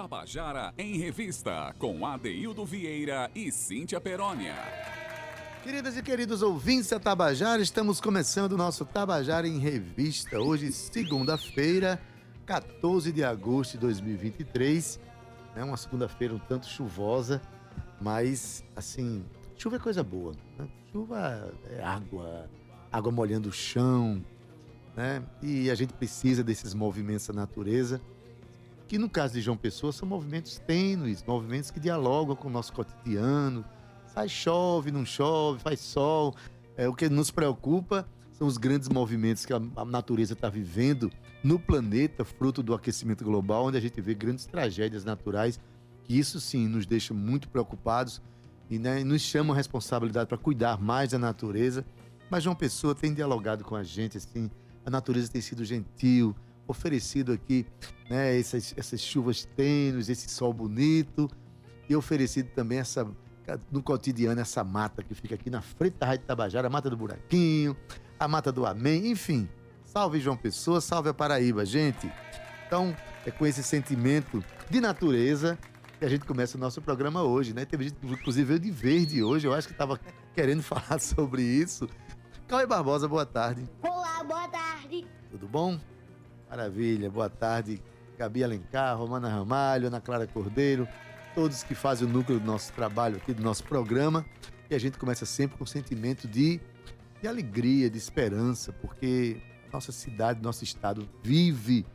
Tabajara em Revista, com Adeildo Vieira e Cíntia Perónia. Queridas e queridos ouvintes da Tabajara, estamos começando o nosso Tabajara em Revista. Hoje, segunda-feira, 14 de agosto de 2023. É uma segunda-feira um tanto chuvosa, mas, assim, chuva é coisa boa. Né? Chuva é água, água molhando o chão, né? E a gente precisa desses movimentos da natureza que no caso de João Pessoa são movimentos tênues, movimentos que dialogam com o nosso cotidiano. Sai chove, não chove, faz sol. É, o que nos preocupa são os grandes movimentos que a, natureza está vivendo no planeta, fruto do aquecimento global, onde a gente vê grandes tragédias naturais, que isso sim nos deixa muito preocupados e né, nos chama a responsabilidade para cuidar mais da natureza. Mas João Pessoa tem dialogado com a gente, assim, a natureza tem sido gentil, oferecido aqui né, essas, essas chuvas tênues, esse sol bonito, e oferecido também essa no cotidiano essa mata que fica aqui na frente da Rádio Tabajara, a mata do Buraquinho, a mata do Amém, enfim. Salve João Pessoa, salve a Paraíba, gente. Então, é com esse sentimento de natureza que a gente começa o nosso programa hoje, né? Teve gente, inclusive, veio de verde hoje, eu acho que estava querendo falar sobre isso. Cauê Barbosa, boa tarde. Olá, boa tarde. Tudo bom? Maravilha, boa tarde. Gabi Alencar, Romana Ramalho, Ana Clara Cordeiro, todos que fazem o núcleo do nosso trabalho aqui, do nosso programa. E a gente começa sempre com um sentimento de, de alegria, de esperança, porque nossa cidade, nosso estado vive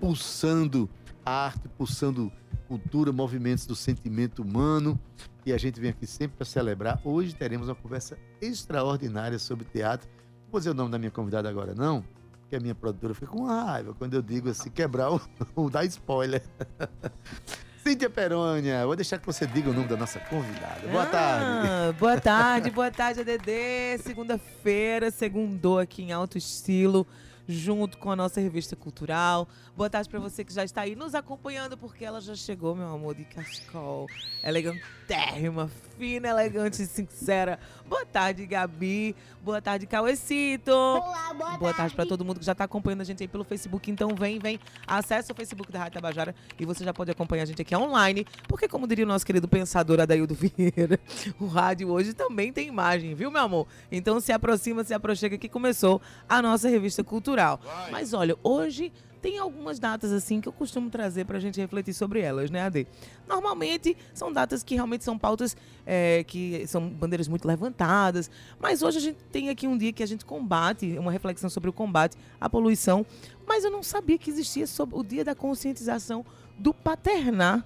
pulsando arte, pulsando cultura, movimentos do sentimento humano. E a gente vem aqui sempre para celebrar. Hoje teremos uma conversa extraordinária sobre teatro. Vou dizer o nome da minha convidada agora, não? Que a minha produtora fica com raiva quando eu digo assim, quebrar o, o dar spoiler. Cíntia Perônia, vou deixar que você diga o nome da nossa convidada. Boa ah, tarde. Boa tarde, boa tarde, ADD. Segunda-feira, segundou aqui em alto estilo junto com a nossa revista cultural. Boa tarde para você que já está aí nos acompanhando, porque ela já chegou, meu amor, de cachecol. Elegantérrima, fina, elegante e sincera. Boa tarde, Gabi. Boa tarde, Cauecito. Olá, boa, boa tarde para todo mundo que já está acompanhando a gente aí pelo Facebook. Então vem, vem, acesse o Facebook da Rádio Tabajara e você já pode acompanhar a gente aqui online, porque como diria o nosso querido pensador Adaildo Vieira, o rádio hoje também tem imagem, viu, meu amor? Então se aproxima, se aproxima que começou a nossa revista cultural. Vai. Mas olha, hoje tem algumas datas assim que eu costumo trazer para a gente refletir sobre elas, né, Ade? Normalmente são datas que realmente são pautas é, que são bandeiras muito levantadas, mas hoje a gente tem aqui um dia que a gente combate, uma reflexão sobre o combate à poluição, mas eu não sabia que existia sobre o dia da conscientização do paternar.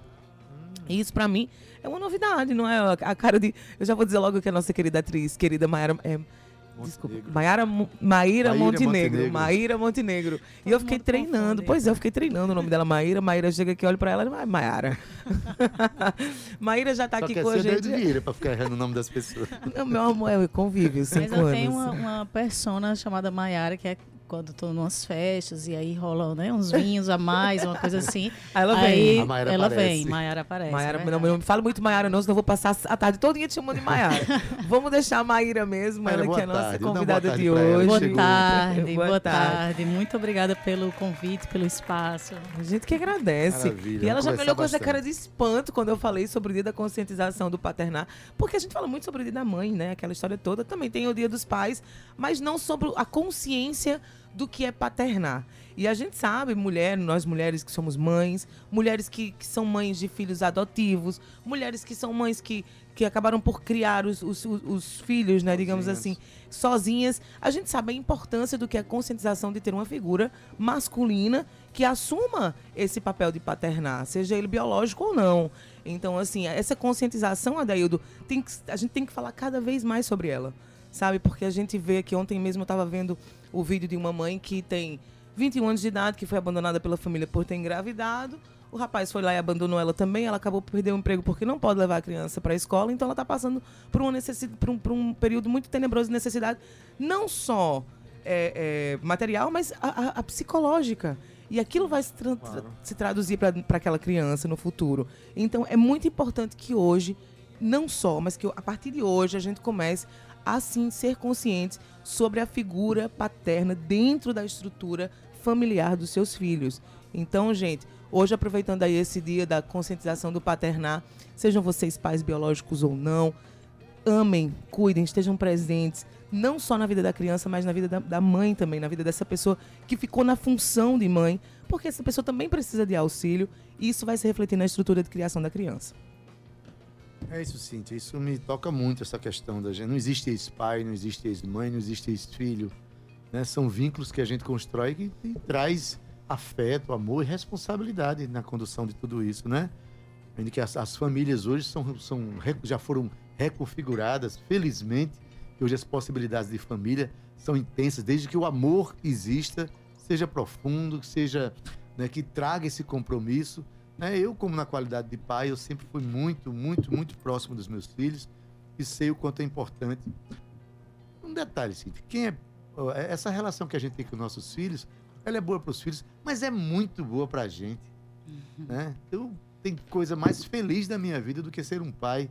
E isso para mim é uma novidade, não é? A cara de. Eu já vou dizer logo que a nossa querida atriz, querida Mayara. É, Desculpa, Maiara, Maíra, Montenegro. Maíra Montenegro. E eu fiquei treinando. Pois é, eu fiquei treinando o nome dela, Maíra. Maíra chega aqui, olha pra ela, e Maiara. Maíra já tá Só aqui com a gente. De Vieira pra ficar errando o nome das pessoas. Não, meu amor, é convívio, cinco Mas eu anos. tenho uma, uma persona chamada Maiara, que é quando estou numas festas e aí rolam né, uns vinhos a mais, uma coisa assim. Aí ela vem. Aí, ela aparece. vem, Maiara aparece. Maiara, é não, não me fala muito Maiara não, senão eu vou passar a tarde todinha te chamando de Maiara. Vamos deixar a Maíra mesmo, ela que é a nossa convidada de hoje. Boa tarde, boa, boa tarde. tarde. Muito obrigada pelo convite, pelo espaço. A gente que agradece. Maravilha, e ela já me olhou com essa cara de espanto quando eu falei sobre o dia da conscientização do paternar, porque a gente fala muito sobre o dia da mãe, né? Aquela história toda. Também tem o dia dos pais, mas não sobre a consciência do que é paternar. E a gente sabe, mulher, nós mulheres que somos mães, mulheres que, que são mães de filhos adotivos, mulheres que são mães que, que acabaram por criar os, os, os filhos, né, digamos assim, sozinhas. A gente sabe a importância do que é a conscientização de ter uma figura masculina que assuma esse papel de paternar, seja ele biológico ou não. Então, assim, essa conscientização, Adaildo, tem que, a gente tem que falar cada vez mais sobre ela sabe? Porque a gente vê que ontem mesmo eu estava vendo o vídeo de uma mãe que tem 21 anos de idade, que foi abandonada pela família por ter engravidado. O rapaz foi lá e abandonou ela também. Ela acabou por perder o emprego porque não pode levar a criança para a escola. Então ela está passando por, uma necessidade, por, um, por um período muito tenebroso de necessidade, não só é, é, material, mas a, a, a, psicológica. E aquilo vai se, tra claro. se traduzir para aquela criança no futuro. Então é muito importante que hoje, não só, mas que a partir de hoje a gente comece assim ser conscientes sobre a figura paterna dentro da estrutura familiar dos seus filhos. Então, gente, Hoje, aproveitando aí esse dia da conscientização do paternar, sejam vocês pais biológicos ou não, amem, cuidem, estejam presentes, não só na vida da criança, mas na vida da, da mãe também, na vida dessa pessoa que ficou na função de mãe, porque essa pessoa também precisa de auxílio e isso vai se refletir na estrutura de criação da criança. É isso, Cíntia. Isso me toca muito, essa questão da gente. Não existe ex-pai, não existe ex-mãe, não existe ex-filho. Né? São vínculos que a gente constrói que, que traz afeto, amor e responsabilidade na condução de tudo isso, né? Ainda que as, as famílias hoje são, são, já foram reconfiguradas, felizmente, que hoje as possibilidades de família são intensas, desde que o amor exista, seja profundo, seja, né, que traga esse compromisso. Né? Eu, como na qualidade de pai, eu sempre fui muito, muito, muito próximo dos meus filhos e sei o quanto é importante. Um detalhe, Cíntia, quem é, é- essa relação que a gente tem com nossos filhos, ela é boa para os filhos, mas é muito boa para a gente. Né? Eu tenho coisa mais feliz da minha vida do que ser um pai,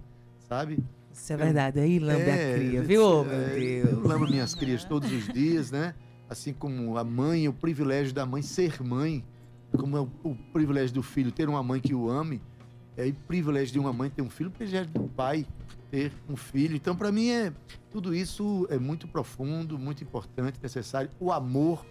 sabe? Isso é verdade. Aí lambe É, a cria, eu- viu? É, meu Eu Deus. amo minhas crias todos os dias, né? Assim como a mãe, o privilégio da mãe ser mãe, como é o, o privilégio do filho ter uma mãe que o ame, é o privilégio de uma mãe ter um filho, o privilégio do pai ter um filho. Então, para mim, é tudo isso é muito profundo, muito importante, necessário. O amor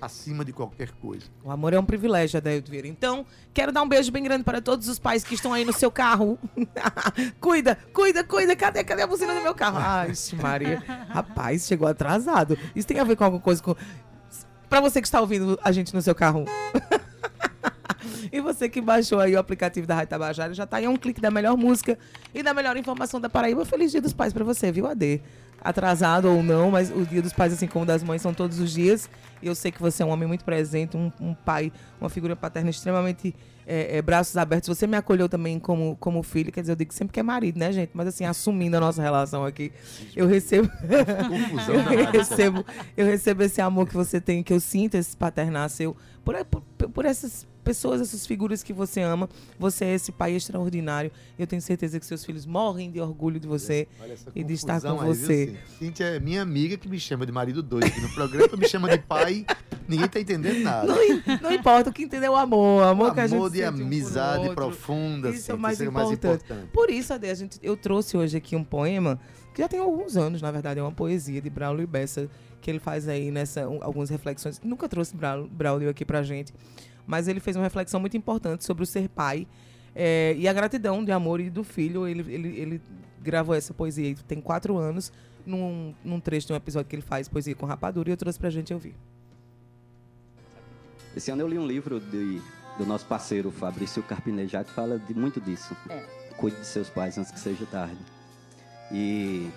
acima de qualquer coisa. O amor é um privilégio, Adaildo Vieira. Então, quero dar um beijo bem grande para todos os pais que estão aí no seu carro. cuida, cuida, cuida. Cadê, cadê a buzina do meu carro? Ai, Maria. Rapaz, chegou atrasado. Isso tem a ver com alguma coisa com... Pra você que está ouvindo a gente no seu carro. E você que baixou aí o aplicativo da Rádio Tabajara, já tá aí a um clique da melhor música e da melhor informação da Paraíba. Feliz Dia dos Pais pra você, viu, AD? Atrasado ou não, mas o Dia dos Pais, assim como o das mães, são todos os dias. E eu sei que você é um homem muito presente, um, um pai, uma figura paterna extremamente é, é, braços abertos. Você me acolheu também como, como filho, quer dizer, eu digo sempre que é marido, né, gente? Mas assim, assumindo a nossa relação aqui, eu recebo. Confusão eu recebo, eu recebo esse amor que você tem, que eu sinto esse paternar seu, por, por, por essas pessoas, essas figuras que você ama. Você é esse pai extraordinário. Eu tenho certeza que seus filhos morrem de orgulho de você. E de estar com aí, viu, você. Cíntia? Cíntia é minha amiga que me chama de marido doido aqui no programa, me chama de pai, ninguém tá entendendo nada. Não, não importa, o que entendeu é o amor. O amor, que a gente amor de um amizade outro. profunda, Isso é o mais o mais importante. Por isso, Ade, a gente, eu trouxe hoje aqui um poema que já tem alguns anos, na verdade, é uma poesia de Braulio Bessa, que ele faz aí nessa um, algumas reflexões. Nunca trouxe Brau- Braulio aqui pra gente, mas ele fez uma reflexão muito importante sobre o ser pai eh, e a gratidão de amor e do filho. Ele, ele, ele gravou essa poesia tem quatro anos, num, num trecho de um episódio que ele faz, Poesia com Rapadura, e eu trouxe pra gente ouvir. Esse ano eu li um livro de, do nosso parceiro Fabrício Carpinejar que fala de, muito disso. É. Cuide de seus pais antes que seja tarde. E,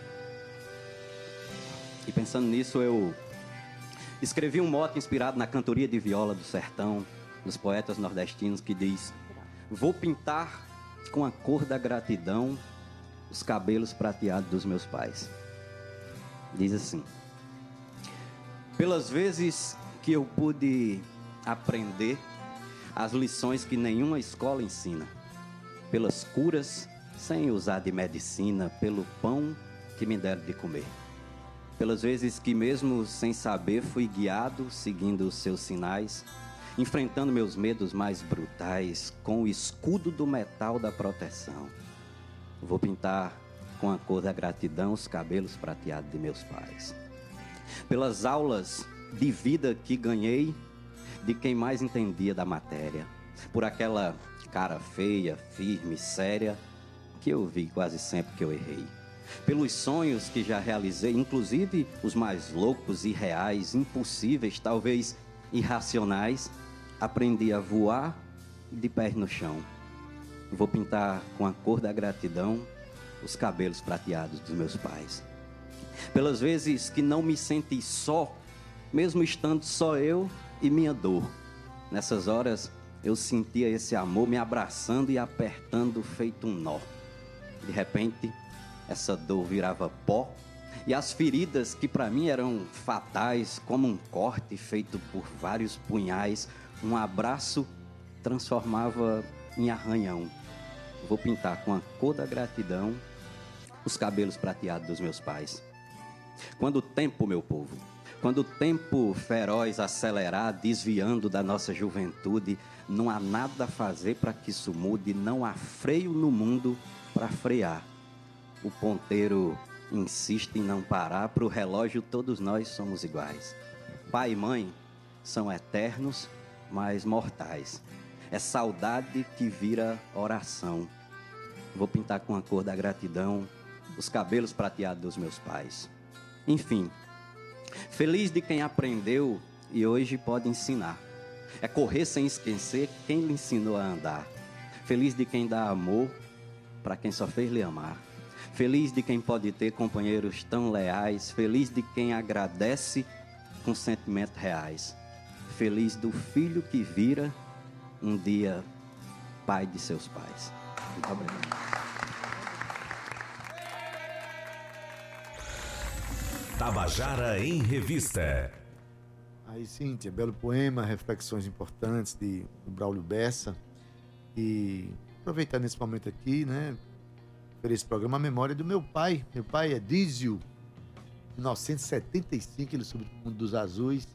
e pensando nisso, eu escrevi um mote inspirado na cantoria de viola do sertão, dos poetas nordestinos, que diz: Vou pintar com a cor da gratidão os cabelos prateados dos meus pais. Diz assim: Pelas vezes que eu pude aprender as lições que nenhuma escola ensina, pelas curas sem usar de medicina, pelo pão que me deram de comer. Pelas vezes que, mesmo sem saber, fui guiado seguindo os seus sinais, enfrentando meus medos mais brutais com o escudo do metal da proteção. Vou pintar com a cor da gratidão os cabelos prateados de meus pais. Pelas aulas de vida que ganhei de quem mais entendia da matéria, por aquela cara feia, firme, séria, que eu vi quase sempre que eu errei. Pelos sonhos que já realizei, inclusive os mais loucos, irreais, impossíveis, talvez irracionais, aprendi a voar de pés no chão. Vou pintar com a cor da gratidão os cabelos prateados dos meus pais. Pelas vezes que não me senti só, mesmo estando só eu e minha dor. Nessas horas eu sentia esse amor me abraçando e apertando feito um nó. De repente, essa dor virava pó e as feridas que para mim eram fatais, como um corte feito por vários punhais, um abraço transformava em arranhão. Vou pintar com a cor da gratidão os cabelos prateados dos meus pais. Quando o tempo, meu povo, Quando o tempo feroz acelerar, desviando da nossa juventude, não há nada a fazer para que isso mude, não há freio no mundo para frear. O ponteiro insiste em não parar, para o relógio todos nós somos iguais. Pai e mãe são eternos, mas mortais. É saudade que vira oração. Vou pintar com a cor da gratidão os cabelos prateados dos meus pais. Enfim, feliz de quem aprendeu e hoje pode ensinar. É correr sem esquecer quem lhe ensinou a andar. Feliz de quem dá amor para quem só fez lhe amar. Feliz de quem pode ter companheiros tão leais. Feliz de quem agradece com sentimentos reais. Feliz do filho que vira um dia pai de seus pais. Muito obrigado. Tabajara em Revista. Aí, Cíntia, belo poema, reflexões importantes de, Braulio Bessa. E aproveitar nesse momento aqui, né, por esse programa, a memória do meu pai. Meu pai é Dízio. Em 1975, ele subiu para o mundo dos azuis.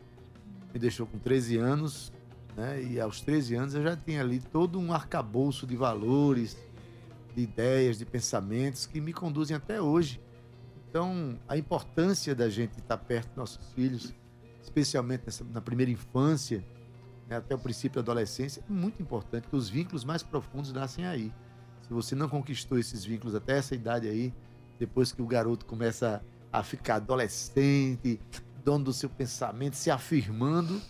Me deixou com 13 anos. Né, e aos 13 anos eu já tinha ali todo um arcabouço de valores, de ideias, de pensamentos que me conduzem até hoje. Então, a importância da gente estar perto dos nossos filhos, especialmente nessa, na primeira infância, né, até o princípio da adolescência, é muito importante, porque os vínculos mais profundos nascem aí. Se você não conquistou esses vínculos até essa idade aí, depois que o garoto começa a ficar adolescente, dono do seu pensamento, se afirmando,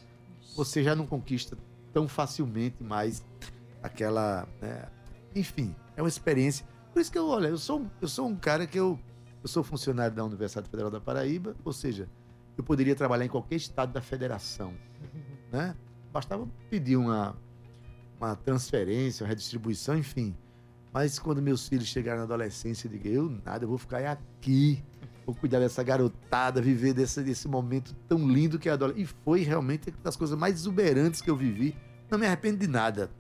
você já não conquista tão facilmente mais aquela. Né? Enfim, é uma experiência. Por isso que eu, olha, eu sou, eu sou um cara que eu, eu sou funcionário da Universidade Federal da Paraíba, ou seja, eu poderia trabalhar em qualquer estado da federação. Né? Bastava pedir uma, uma transferência, uma redistribuição, enfim. Mas quando meus filhos chegaram na adolescência, eu digo, eu nada, eu vou ficar aqui, vou cuidar dessa garotada, viver desse, desse momento tão lindo que é a adolescência. E foi realmente uma das coisas mais exuberantes que eu vivi. Não me arrependo de nada.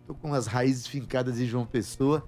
Estou com as raízes fincadas em João Pessoa,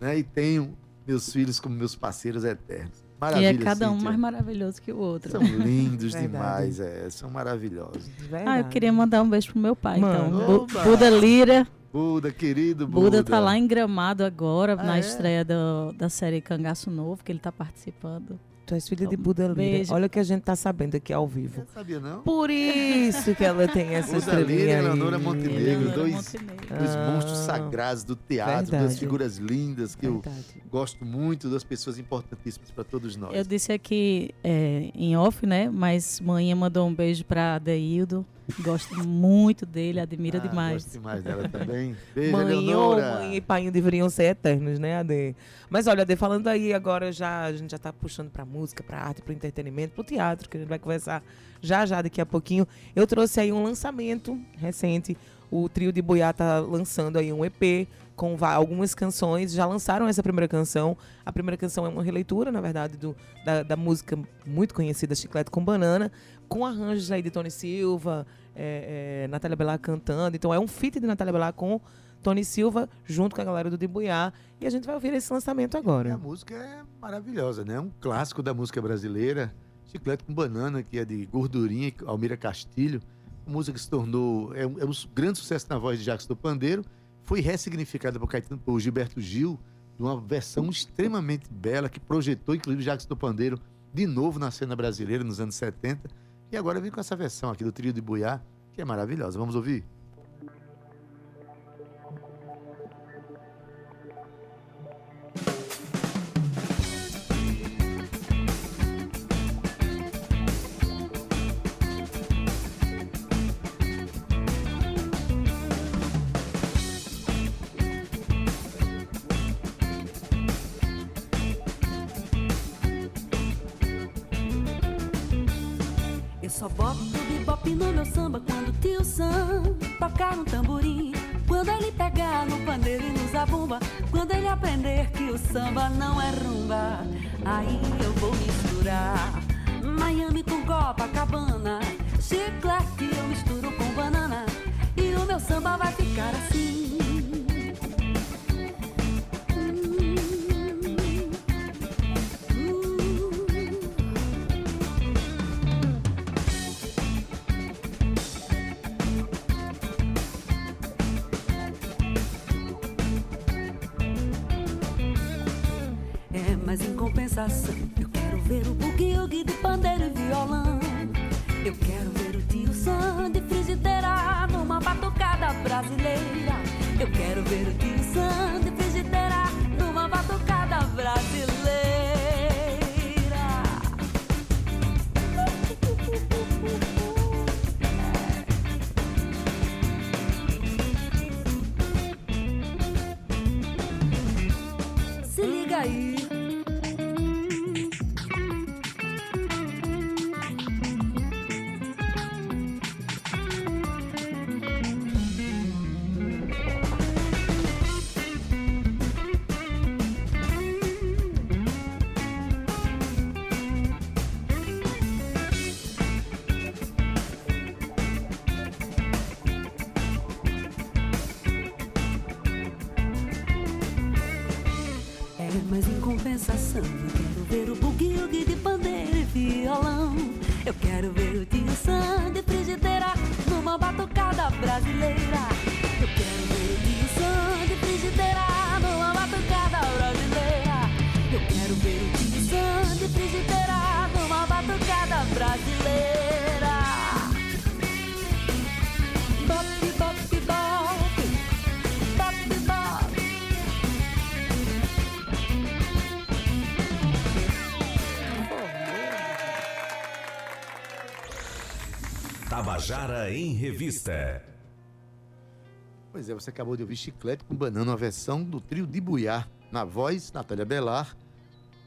né? E tenho meus filhos como meus parceiros eternos. Maravilha, e é cada um Cíntia. mais maravilhoso que o outro. São lindos Verdade. demais, é, são maravilhosos. Ah, eu queria mandar um beijo pro meu pai, então. Bu- Oba! Buda Lira. Buda, querido Buda. Buda tá lá em Gramado agora, Ah, na é? estreia do- da série Cangaço Novo, que ele tá participando. Tu és filha de Buda Lira. Beijo. Olha o que a gente tá sabendo aqui ao vivo. Não sabia, não? Por isso que ela tem essa Buda Lira e estrelinha aí. Eleonora Montenegro, Eleonora dois- Montenegro. Dois Ah, monstros sagrados do teatro, duas verdade. figuras lindas que eu Verdade. gosto muito, duas pessoas importantíssimas para todos nós. Eu disse aqui é, em off, né? Mas manhã mandou um beijo pra Adeildo. Gosto muito dele, admira Ah, demais. Gosto demais dela também. Beijo, Mãe ou Eleonora. mãe e pai deveriam ser eternos, né, Ade? Mas olha, Ade, falando aí agora, já, a gente já tá puxando pra música, pra arte, pro entretenimento, pro teatro, que a gente vai conversar já já daqui a pouquinho. Eu trouxe aí um lançamento recente. O trio de Boiá tá lançando aí um EP com algumas canções. Já lançaram essa primeira canção. A primeira canção é uma releitura, na verdade, do, da, da música muito conhecida Chiclete com Banana, com arranjos aí de Tony Silva, é, é, Natália Bellar cantando. Então é um feat de Natália Bellar com Tony Silva, junto com a galera do Dibuiá. E a gente vai ouvir esse lançamento E a agora. música é maravilhosa, né? Um clássico da música brasileira. Chiclete com Banana, que é de Gordurinha, Almira Castilho. Uma música que se tornou. É um, é um grande sucesso na voz de Jacques do Pandeiro. Foi ressignificada por, Caetano, por Gilberto Gil, de uma versão extremamente bela, que projetou, inclusive, Jacques do Pandeiro de novo na cena brasileira nos anos 70. E agora vem com essa versão aqui do Trio de Buiá, que é maravilhosa. Vamos ouvir? Se liga Revista. Pois é, você acabou de ouvir Chiclete com Banana, uma versão do trio de Buiá. Na voz, Natália Belar.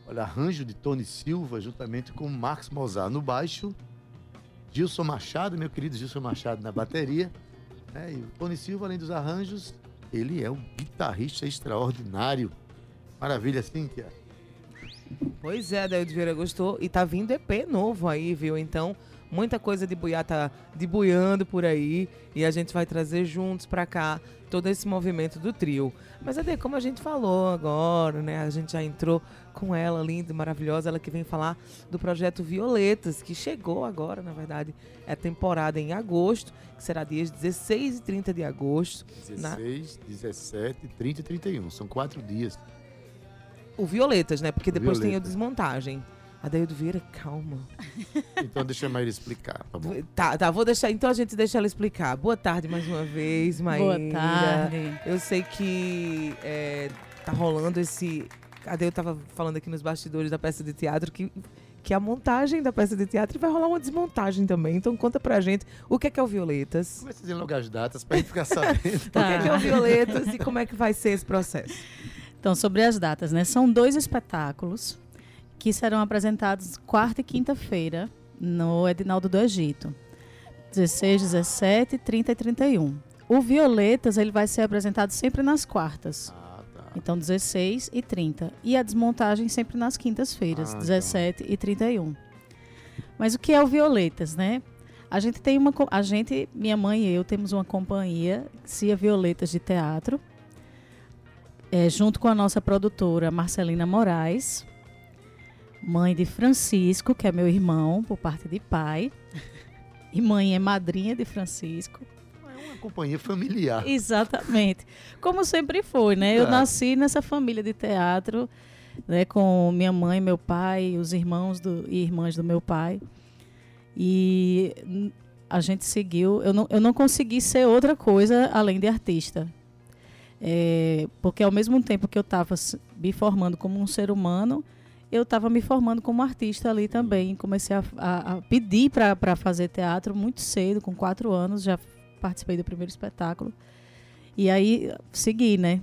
Olha, arranjo de Tony Silva, juntamente com Marcos Mozart no baixo. Gilson Machado, meu querido Gilson Machado na bateria. né? E o Tony Silva, além dos arranjos, ele é um guitarrista extraordinário. Maravilha, Cíntia. Pois é, Daí Vieira gostou. E tá vindo EP novo aí, viu? Então, muita coisa de buiá tá debuiando por aí. E a gente vai trazer juntos pra cá todo esse movimento do trio. Mas, Ade, como a gente falou agora, né? A gente já entrou com ela, linda e maravilhosa. Ela que vem falar do projeto Violetas, que chegou agora, na verdade. É temporada em agosto, que será dias 16 e 30 de agosto. na- 16, 17, 30 e 31. São quatro dias. O Violetas, né? Porque depois tem a desmontagem. Adaildo Vieira, calma. Então deixa a Maíra explicar, tá bom? Tá, tá, vou deixar. Então a gente deixa ela explicar. Boa tarde mais uma vez, Maíra. Boa tarde. Eu sei que é, tá rolando esse. Eu tava falando aqui nos bastidores da peça de teatro que, que a montagem da peça de teatro vai rolar uma desmontagem também. Então conta pra gente o que é, que é o Violetas. Começa dizendo logo as datas pra gente ficar sabendo. O que é, que é o Violetas e como é que vai ser esse processo? Então, sobre as datas, né? São dois espetáculos que serão apresentados quarta e quinta-feira no Edinaldo do Egito. 16, 17, 30 e 31. O Violetas, ele vai ser apresentado sempre nas quartas. Ah, tá. Então, 16 e 30. E a desmontagem sempre nas quintas-feiras, Ah, tá. 17 e 31. Mas o que é o Violetas, né? A gente tem uma. A gente, minha mãe e eu, temos uma companhia, Cia Violetas de Teatro, é, junto com a nossa produtora Marcelina Moraes, mãe de Francisco, que é meu irmão, por parte de pai. E mãe é madrinha de Francisco. É uma companhia familiar. Exatamente. Como sempre foi, né? Eu Claro. nasci nessa família de teatro, né? Com minha mãe, meu pai, os irmãos do, e irmãs do meu pai. E a gente seguiu. Eu não, eu não consegui ser outra coisa além de artista. É, porque ao mesmo tempo que eu estava me formando como um ser humano, eu estava me formando como artista ali também. Comecei a, a- a pedir para fazer teatro muito cedo, com quatro anos, já participei do primeiro espetáculo. E aí segui, né?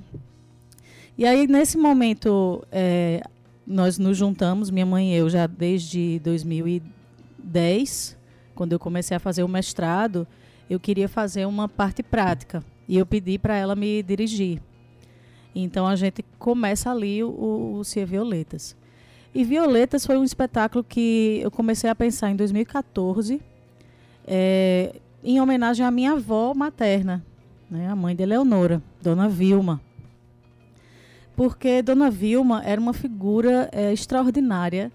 E aí, nesse momento, é, nós nos juntamos, minha mãe e eu, já desde 2010, quando eu comecei a fazer o mestrado, eu queria fazer uma parte prática. E eu pedi para ela me dirigir. Então a gente começa ali o, o Cia Violetas. E Violetas foi um espetáculo que eu comecei a pensar em 2014, é, em homenagem à minha avó materna, né, a mãe de Eleonora, Dona Vilma. Porque Dona Vilma era uma figura é, extraordinária.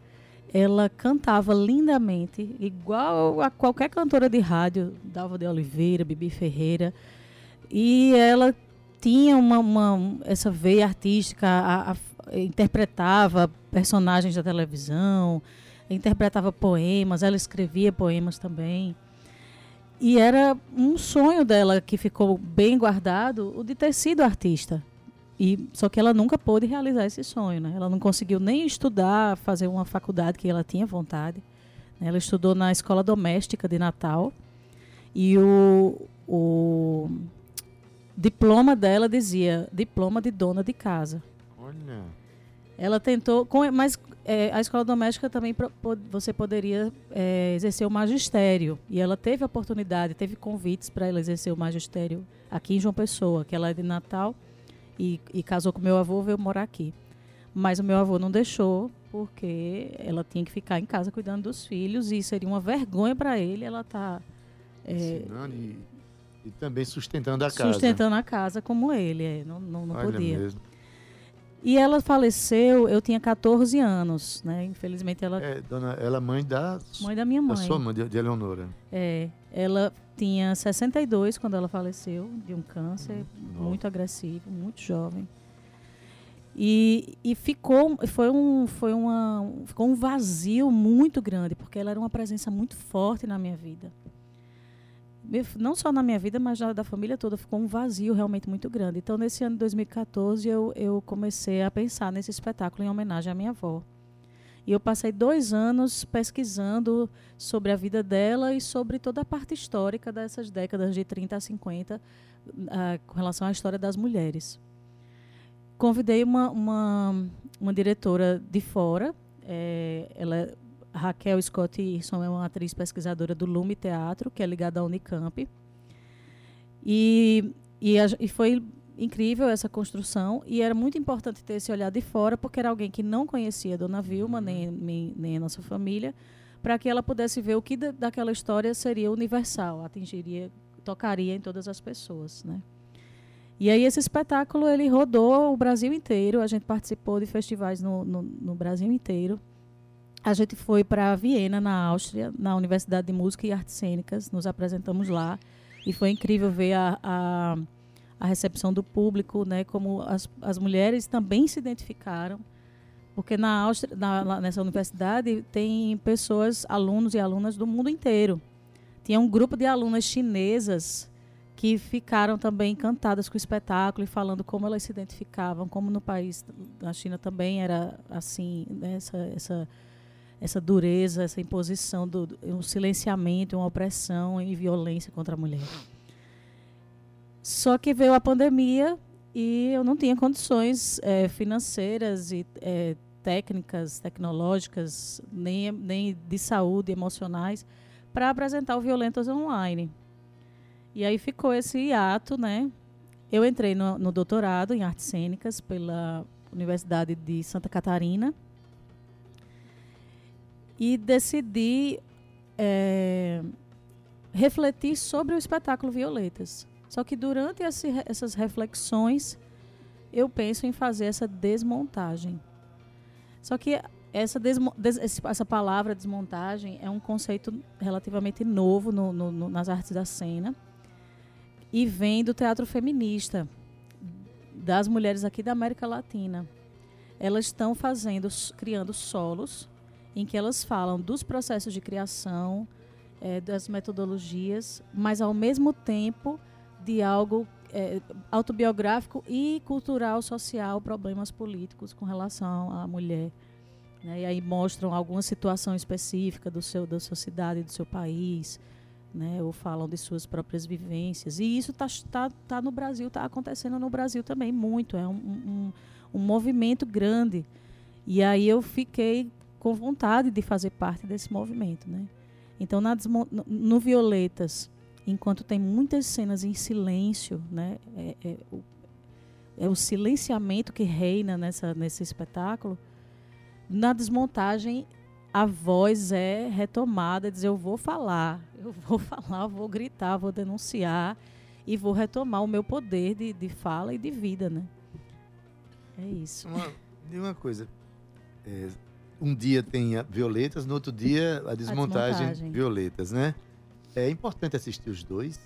Ela cantava lindamente, igual a qualquer cantora de rádio, Dalva de Oliveira, Bibi Ferreira. E ela tinha uma, uma- essa veia artística, a, a- interpretava personagens da televisão, interpretava poemas, ela escrevia poemas também. E era um sonho dela que ficou bem guardado, o de ter sido artista. E só que ela nunca pôde realizar esse sonho, né? Ela não conseguiu nem estudar, fazer uma faculdade que ela tinha vontade. Ela estudou na escola doméstica de Natal e o, o diploma dela dizia diploma de dona de casa. Olha. Ela tentou, com, mas é, a escola doméstica também você poderia é, exercer o magistério. E ela teve a oportunidade, teve convites para ela exercer o magistério aqui em João Pessoa, que ela é de Natal e, e casou com meu avô, veio morar aqui. Mas o meu avô não deixou, porque ela tinha que ficar em casa cuidando dos filhos e seria uma vergonha para ele ela estar Ensinando e, e também sustentando a casa. sustentando a casa como ele. é, não não, não podia. mesmo. E ela faleceu, eu tinha 14 anos, né? Infelizmente ela É, dona, ela é mãe da, mãe da minha da mãe. sua mãe, de, de Eleonora. É, ela tinha 62 quando ela faleceu de um câncer Nossa. muito agressivo, muito jovem. E, e ficou foi um foi uma ficou um vazio muito grande porque ela era uma presença muito forte na minha vida. Não só na minha vida, mas já da família toda ficou um vazio realmente muito grande. Então nesse ano de 2014 eu, eu comecei a pensar nesse espetáculo em homenagem à minha avó. E eu passei dois anos pesquisando sobre a vida dela e sobre toda a parte histórica dessas décadas de 30 a 50 ah, com relação à história das mulheres. Convidei uma, uma, uma diretora de fora, eh, ela é- Raquel Scott Hirson é uma atriz pesquisadora do Lume Teatro, que é ligada à Unicamp. E, e, a- e foi incrível essa construção e era muito importante ter esse olhar de fora porque era alguém que não conhecia a Dona Vilma nem, nem, nem a nossa família para que ela pudesse ver o que da, daquela história seria universal atingiria tocaria em todas as pessoas né? E aí esse espetáculo ele rodou o Brasil inteiro a gente participou de festivais no, no, no Brasil inteiro a gente foi para Viena na Áustria na Universidade de Música e Artes Cênicas. Nos apresentamos lá. E foi incrível ver a, a a recepção do público, né, como as, as mulheres também se identificaram, porque na Áustria, na, nessa universidade tem pessoas, alunos e alunas do mundo inteiro. Tinha um grupo de alunas chinesas que ficaram também encantadas com o espetáculo e falando como elas se identificavam, como no país, na China também era assim, né, essa, essa, essa dureza, essa imposição, do, um silenciamento, uma opressão e violência contra a mulher. Só que veio a pandemia e eu não tinha condições eh, financeiras e eh, técnicas, tecnológicas, nem, nem de saúde, emocionais, para apresentar o Violentas online. E aí ficou esse hiato, né? Eu entrei no, no doutorado em artes cênicas pela Universidade de Santa Catarina e decidi eh, refletir sobre o espetáculo Violetas. Só que durante esse, essas reflexões, eu penso em fazer essa desmontagem. Só que essa, desmo- des- essa palavra desmontagem é um conceito relativamente novo no- no- no- nas artes da cena e vem do teatro feminista, das mulheres aqui da América Latina. Elas estão fazendo, criando solos em que elas falam dos processos de criação, eh, das metodologias, mas ao mesmo tempo de algo eh, autobiográfico e cultural, social, problemas políticos com relação à mulher. né? E aí mostram alguma situação específica do seu, da sua cidade, do seu país, né? ou falam de suas próprias vivências. E isso está tá, tá no Brasil, está acontecendo no Brasil também muito. É um, um, um movimento grande. E aí eu fiquei com vontade de fazer parte desse movimento. Né? Então, na no, Violetas, enquanto tem muitas cenas em silêncio, né? É, é o, é o silenciamento que reina nessa, nesse espetáculo. Na desmontagem, a voz é retomada, dizer eu vou falar, eu vou falar, vou gritar, vou denunciar e vou retomar o meu poder de, de fala e de vida, né? É isso. Uma, uma coisa. é, um dia tem a Violetas, no outro dia a desmontagem, desmontagem. Violetas, né? É importante assistir os dois.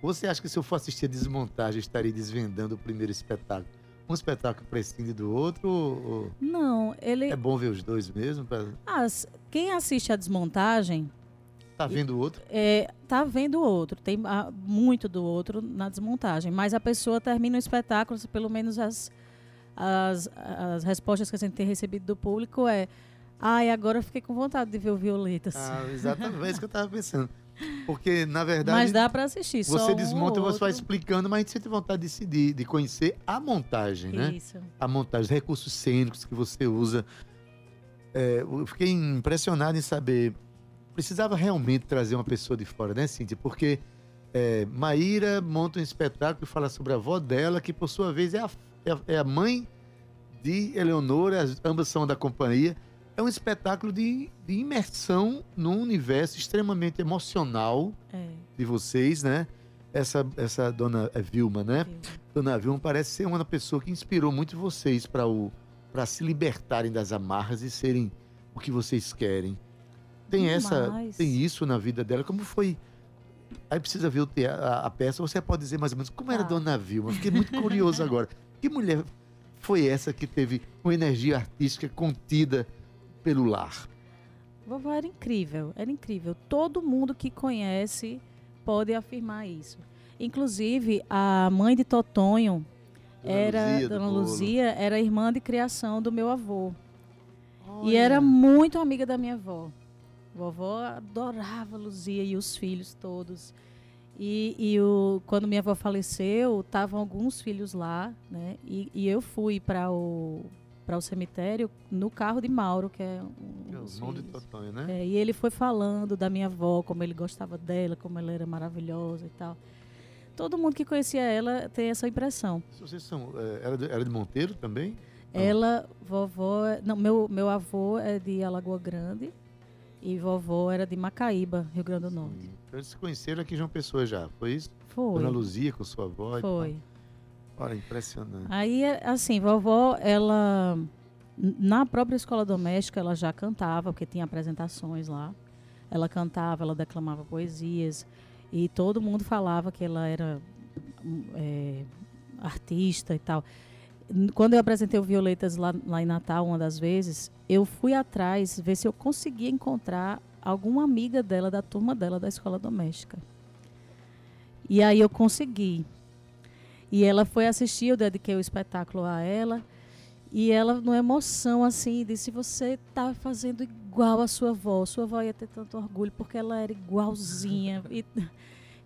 Ou Você acha que se eu for assistir a desmontagem, estaria desvendando o primeiro espetáculo? um espetáculo prescinde do outro? Ou Não, ele. é bom ver os dois mesmo? Pra... Ah, quem assiste a desmontagem Tá vendo o outro? é, tá vendo o outro. Tem ah, muito do outro na desmontagem. Mas a pessoa termina o espetáculo, pelo menos as, as, as respostas que a gente tem recebido do público é. Ai, agora eu fiquei com vontade de ver o Violetas. Ah, exatamente, é isso que eu tava pensando. Porque, na verdade, Mas dá para assistir. você um desmonta e você vai explicando, mas a gente sente vontade de, de, de conhecer a montagem, né? Isso. a montagem, os recursos cênicos que você usa. É, eu fiquei impressionado em saber. Precisava realmente trazer uma pessoa de fora, né, Cíntia? Porque é, Maíra monta um espetáculo e fala sobre a avó dela, que por sua vez é a, é a- é mãe de Eleonora, as- ambas são da companhia. É um espetáculo de, de imersão num universo extremamente emocional É, de vocês, né? Essa, essa dona Vilma, né? viu? Dona Vilma parece ser uma pessoa que inspirou muito vocês para o para se libertarem das amarras e serem o que vocês querem. Tem essa, Demais. tem isso na vida dela. Como foi? Aí precisa ver tea- a, a peça. Você pode dizer mais ou menos como era Tá. Dona Vilma. Fiquei muito curioso agora. Que mulher foi essa que teve uma energia artística contida pelo lar? Vovó era incrível, era incrível. Todo mundo que conhece pode afirmar isso. Inclusive, a mãe de Totonho Dona era Luzia do Dona. Luzia, era irmã de criação do meu avô. E Olha. era muito amiga da minha avó. Vovó adorava Luzia e os filhos todos. E, e o, quando minha avó faleceu, estavam alguns filhos lá, né? E, e eu fui para o para o cemitério no carro de Mauro, que é um É dos de. Totonho, né? É, e ele foi falando da minha avó, como ele gostava dela, como ela era maravilhosa e tal. Todo mundo que conhecia ela tem essa impressão. Vocês são, é, era, de, era de Monteiro também? Ela, vovó, não, meu, meu avô é de Alagoa Grande e vovó era de Macaíba, Rio Grande do Norte. Sim. Então eles se conheceram aqui em João Pessoa já, foi isso? Foi. Dona Luzia com sua avó. Foi. Olha, impressionante. Aí, é, assim, vovó, ela. Na própria escola doméstica, ela já cantava, porque tinha apresentações lá. Ela cantava, ela declamava poesias. E todo mundo falava que ela era hum, é, artista e tal. Quando eu apresentei o Violetas lá, lá em Natal, uma das vezes, eu fui atrás ver se eu conseguia encontrar alguma amiga dela, da turma dela, da escola doméstica. E aí eu consegui. E ela foi assistir, eu dediquei o espetáculo a ela. E ela, numa emoção, assim, disse: Você está fazendo igual a sua avó. Sua avó ia ter tanto orgulho, porque ela era igualzinha. e,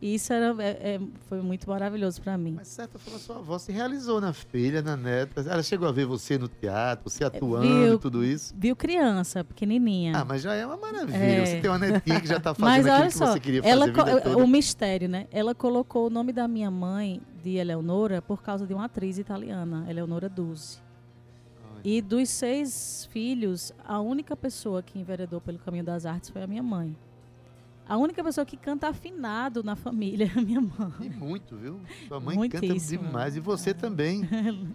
e isso era, é- é- foi muito maravilhoso para mim. Mas certa forma, sua avó se realizou na filha, na neta. Ela chegou a ver você no teatro, você atuando É, viu? e tudo isso. Viu criança, pequenininha. Ah, mas já é uma maravilha. É. Você tem uma netinha que já tá fazendo Mas aquilo olha que só, você queria fazer ela co- toda. o mistério, né? Ela colocou o nome da minha mãe, de Eleonora, por causa de uma atriz italiana, Eleonora Duzzi. E dos seis filhos, a única pessoa que enveredou pelo caminho das artes foi a minha mãe. A única pessoa que canta afinado na família é a minha mãe. E muito, viu? Sua mãe Muitíssimo. canta demais. E você também.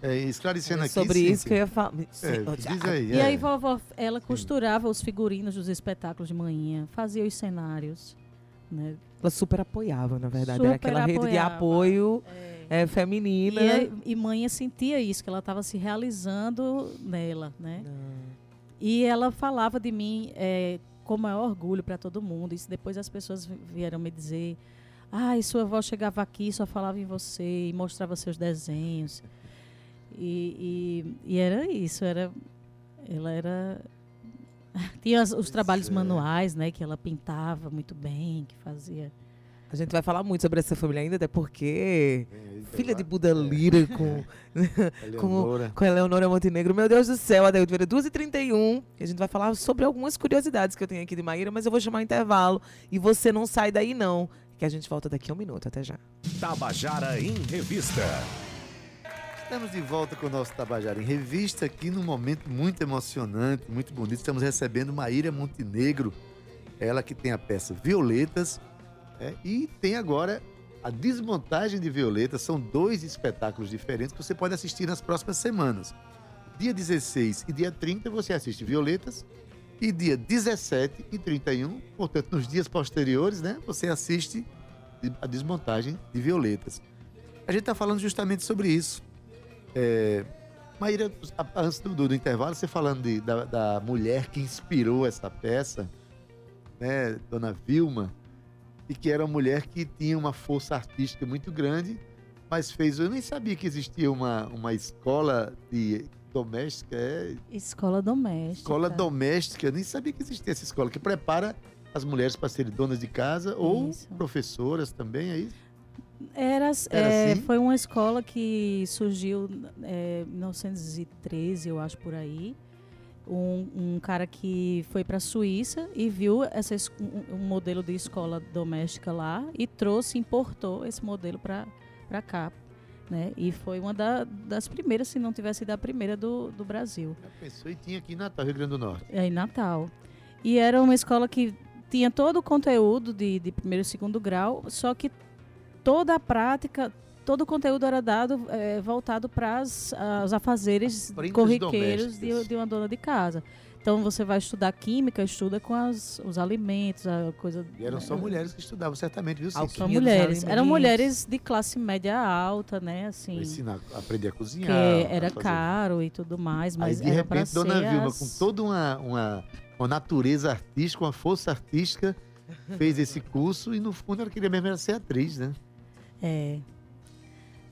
É, esclarecendo aqui. Sobre isso que eu ia falar. É, diz aí. E é. aí, vovó, ela costurava os figurinos dos espetáculos de manhã, fazia os cenários. Né? Ela super apoiava, na verdade. Era Super aquela rede de apoiava. apoio É. é, feminina. E, a- e mãe sentia isso, que ela estava se realizando nela, né? E ela falava de mim é, com o maior orgulho para todo mundo. Isso depois as pessoas vi- vieram me dizer. Ai, sua avó chegava aqui, só falava em você e mostrava seus desenhos. E, e, e era isso, era, ela era. Tinha as- os trabalhos é. manuais, né? Que ela pintava muito bem, que fazia. A gente vai falar muito sobre essa família ainda, até porque aí, filha de. Buda Lira com, com, com a Eleonora Montenegro. Meu Deus do céu, Adeildo Vieira, 2h31. E a gente vai falar sobre algumas curiosidades que eu tenho aqui de Maíra, mas eu vou chamar intervalo. E você não sai daí, não, que a gente volta daqui a um minuto. Até já. Tabajara em Revista. Estamos de volta com o nosso Tabajara em Revista, aqui num momento muito emocionante, muito bonito. Estamos recebendo Maíra Montenegro, ela que tem a peça Violetas, é, e tem agora a desmontagem de Violetas. São dois espetáculos diferentes que você pode assistir nas próximas semanas. Dia 16 e dia 30 você assiste Violetas, e dia 17 e 31, portanto, nos dias posteriores, né, você assiste a desmontagem de Violetas. A gente está falando justamente sobre isso. É, Maíra, antes do, do intervalo, você falando de- da, da mulher que inspirou essa peça, né, Dona Vilma, e que era uma mulher que tinha uma força artística muito grande, mas fez. Eu nem sabia que existia uma, uma escola de doméstica, é, Escola doméstica. escola doméstica, eu nem sabia que existia essa escola, que prepara as mulheres para serem donas de casa ou Isso. professoras também, é isso? Era, Era é, assim? Foi uma escola que surgiu é, em 1913, eu acho, por aí. Um, um cara que foi para a Suíça e viu essa, es- um, um modelo de escola doméstica lá e trouxe, importou esse modelo para cá. Né? E foi uma da- das primeiras, se não tivesse sido a primeira do, do Brasil. Pensou e tinha aqui em Natal, Rio Grande do Norte. É, em Natal. E era uma escola que tinha todo o conteúdo de, de primeiro e segundo grau, só que toda a prática, todo o conteúdo era dado eh, voltado para os afazeres corriqueiros de, de uma dona de casa. Então você vai estudar química, estuda com as, os alimentos, a coisa. E eram só eh, mulheres que estudavam, certamente, viu, Alquimia? Só mulheres. Eram mulheres de classe média alta, né? Assim. Ensinar, aprender a cozinhar. era fazer- caro e tudo mais, Aí, mas de era pra repente, Dona ser Vilma, as- com toda uma, uma, uma natureza artística, uma força artística, fez esse curso e, no fundo, ela queria mesmo era ser atriz, né? É.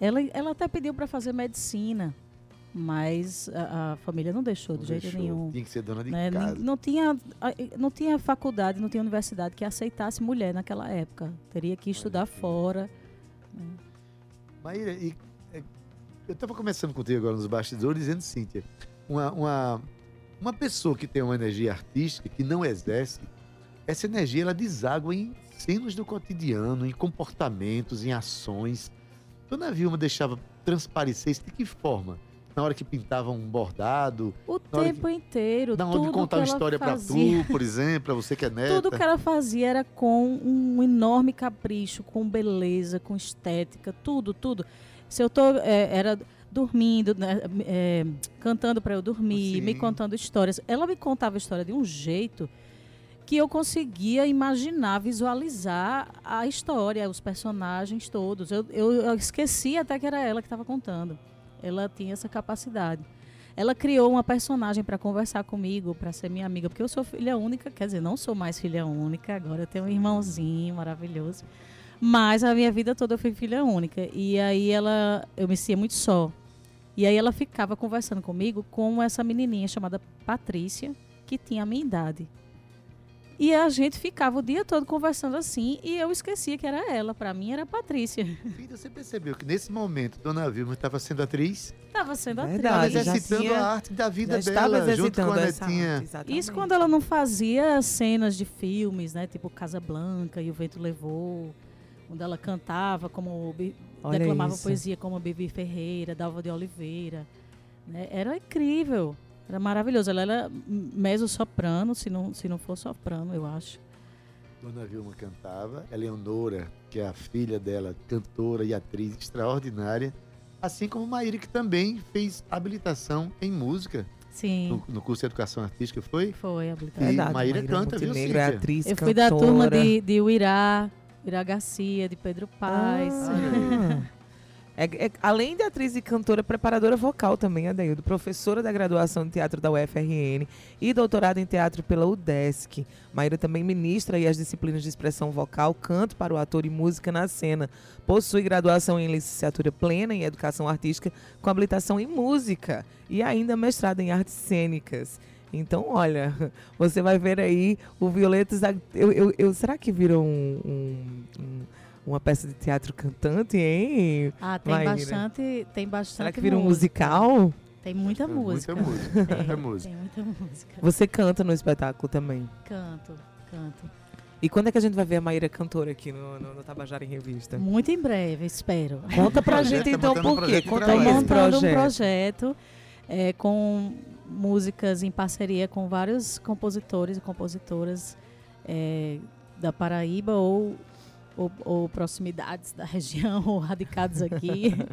Ela, ela até pediu para fazer medicina, mas a, a família não deixou Não de jeito deixou, nenhum. Tinha que ser dona de né? Casa. Não tinha, a- não tinha faculdade, não tinha universidade que aceitasse mulher naquela época. Teria que estudar fora. Maíra, e, é, eu estava conversando contigo agora nos bastidores, dizendo, Cíntia, uma, uma, uma pessoa que tem uma energia artística, que não exerce, essa energia ela deságua em cenas do cotidiano, em comportamentos, em ações. Dona Vilma deixava transparecer isso de que forma? Na hora que pintava um bordado, O tempo inteiro, na hora de contar que uma história para tu, por exemplo, para você que é neta. Tudo que ela fazia era com um enorme capricho, com beleza, com estética, tudo, tudo. Se eu tô, é, era dormindo, né, é, cantando para eu dormir, me Sim. contando histórias. Ela me contava a história de um jeito que eu conseguia imaginar, visualizar a história, os personagens todos. Eu, eu, eu esqueci até que era ela que estava contando. Ela tinha essa capacidade. Ela criou uma personagem para conversar comigo, para ser minha amiga, porque eu sou filha única, quer dizer, não sou mais filha única, agora eu tenho um irmãozinho maravilhoso. Mas a minha vida toda eu fui filha única. E aí ela, eu me sentia muito só. E aí ela ficava conversando comigo com essa menininha chamada Patrícia, que tinha a minha idade. E a gente ficava o dia todo conversando assim, e eu esquecia que era ela. Para mim era a Patrícia. Filha, você percebeu que nesse momento Dona Vilma estava sendo atriz? Estava sendo Verdade, Estava atriz. já exercitando tinha- a arte da vida estava dela, junto com exercitando a netinha. arte. Isso quando ela não fazia cenas de filmes, né? Tipo Casa Blanca e O Vento Levou. Quando ela cantava, como Olha declamava isso. poesia como Bibi Ferreira, Dalva de Oliveira. né? Era incrível. Era maravilhoso. Ela era mezzo-soprano, se não, se não for soprano, eu acho. Dona Vilma cantava, Eleonora, que é a filha dela, cantora e atriz extraordinária, assim como Maíra, que também fez habilitação em música Sim, no, no curso de Educação Artística, foi? foi a E habilitação. Verdade, Maíra canta, viu, Montenegro é Cíntia? atriz, Eu fui da cantora. turma de, de Uirá, Uirá Garcia, de Pedro Paz. Ah. É, é- além de atriz e cantora, preparadora vocal também, Adeildo. Professora da graduação de teatro da UFRN e doutorada em teatro pela UDESC. Maíra também ministra as disciplinas de expressão vocal, canto para o ator e música na cena. Possui graduação em licenciatura plena em educação artística com habilitação em música e ainda mestrado em artes cênicas. Então, olha, você vai ver aí o Violetas. Eu, eu, eu- será que virou um- um- um- uma peça de teatro cantante, hein? Ah, tem Maíra. bastante, tem bastante Será que vira um musical? Tem muita música. Muita música. Tem, Muita música. tem muita música. Você canta no espetáculo também. Canto, canto. E quando é que a gente vai ver a Maíra cantora aqui no, no, no Tabajara em Revista? Muito em breve, espero. Conta pra Projeto, gente tá então um por quê. Conta Estou aí esse montando projeto. um projeto é, com músicas em parceria com vários compositores e compositoras é, da Paraíba ou, ou, ou proximidades da região ou radicados aqui.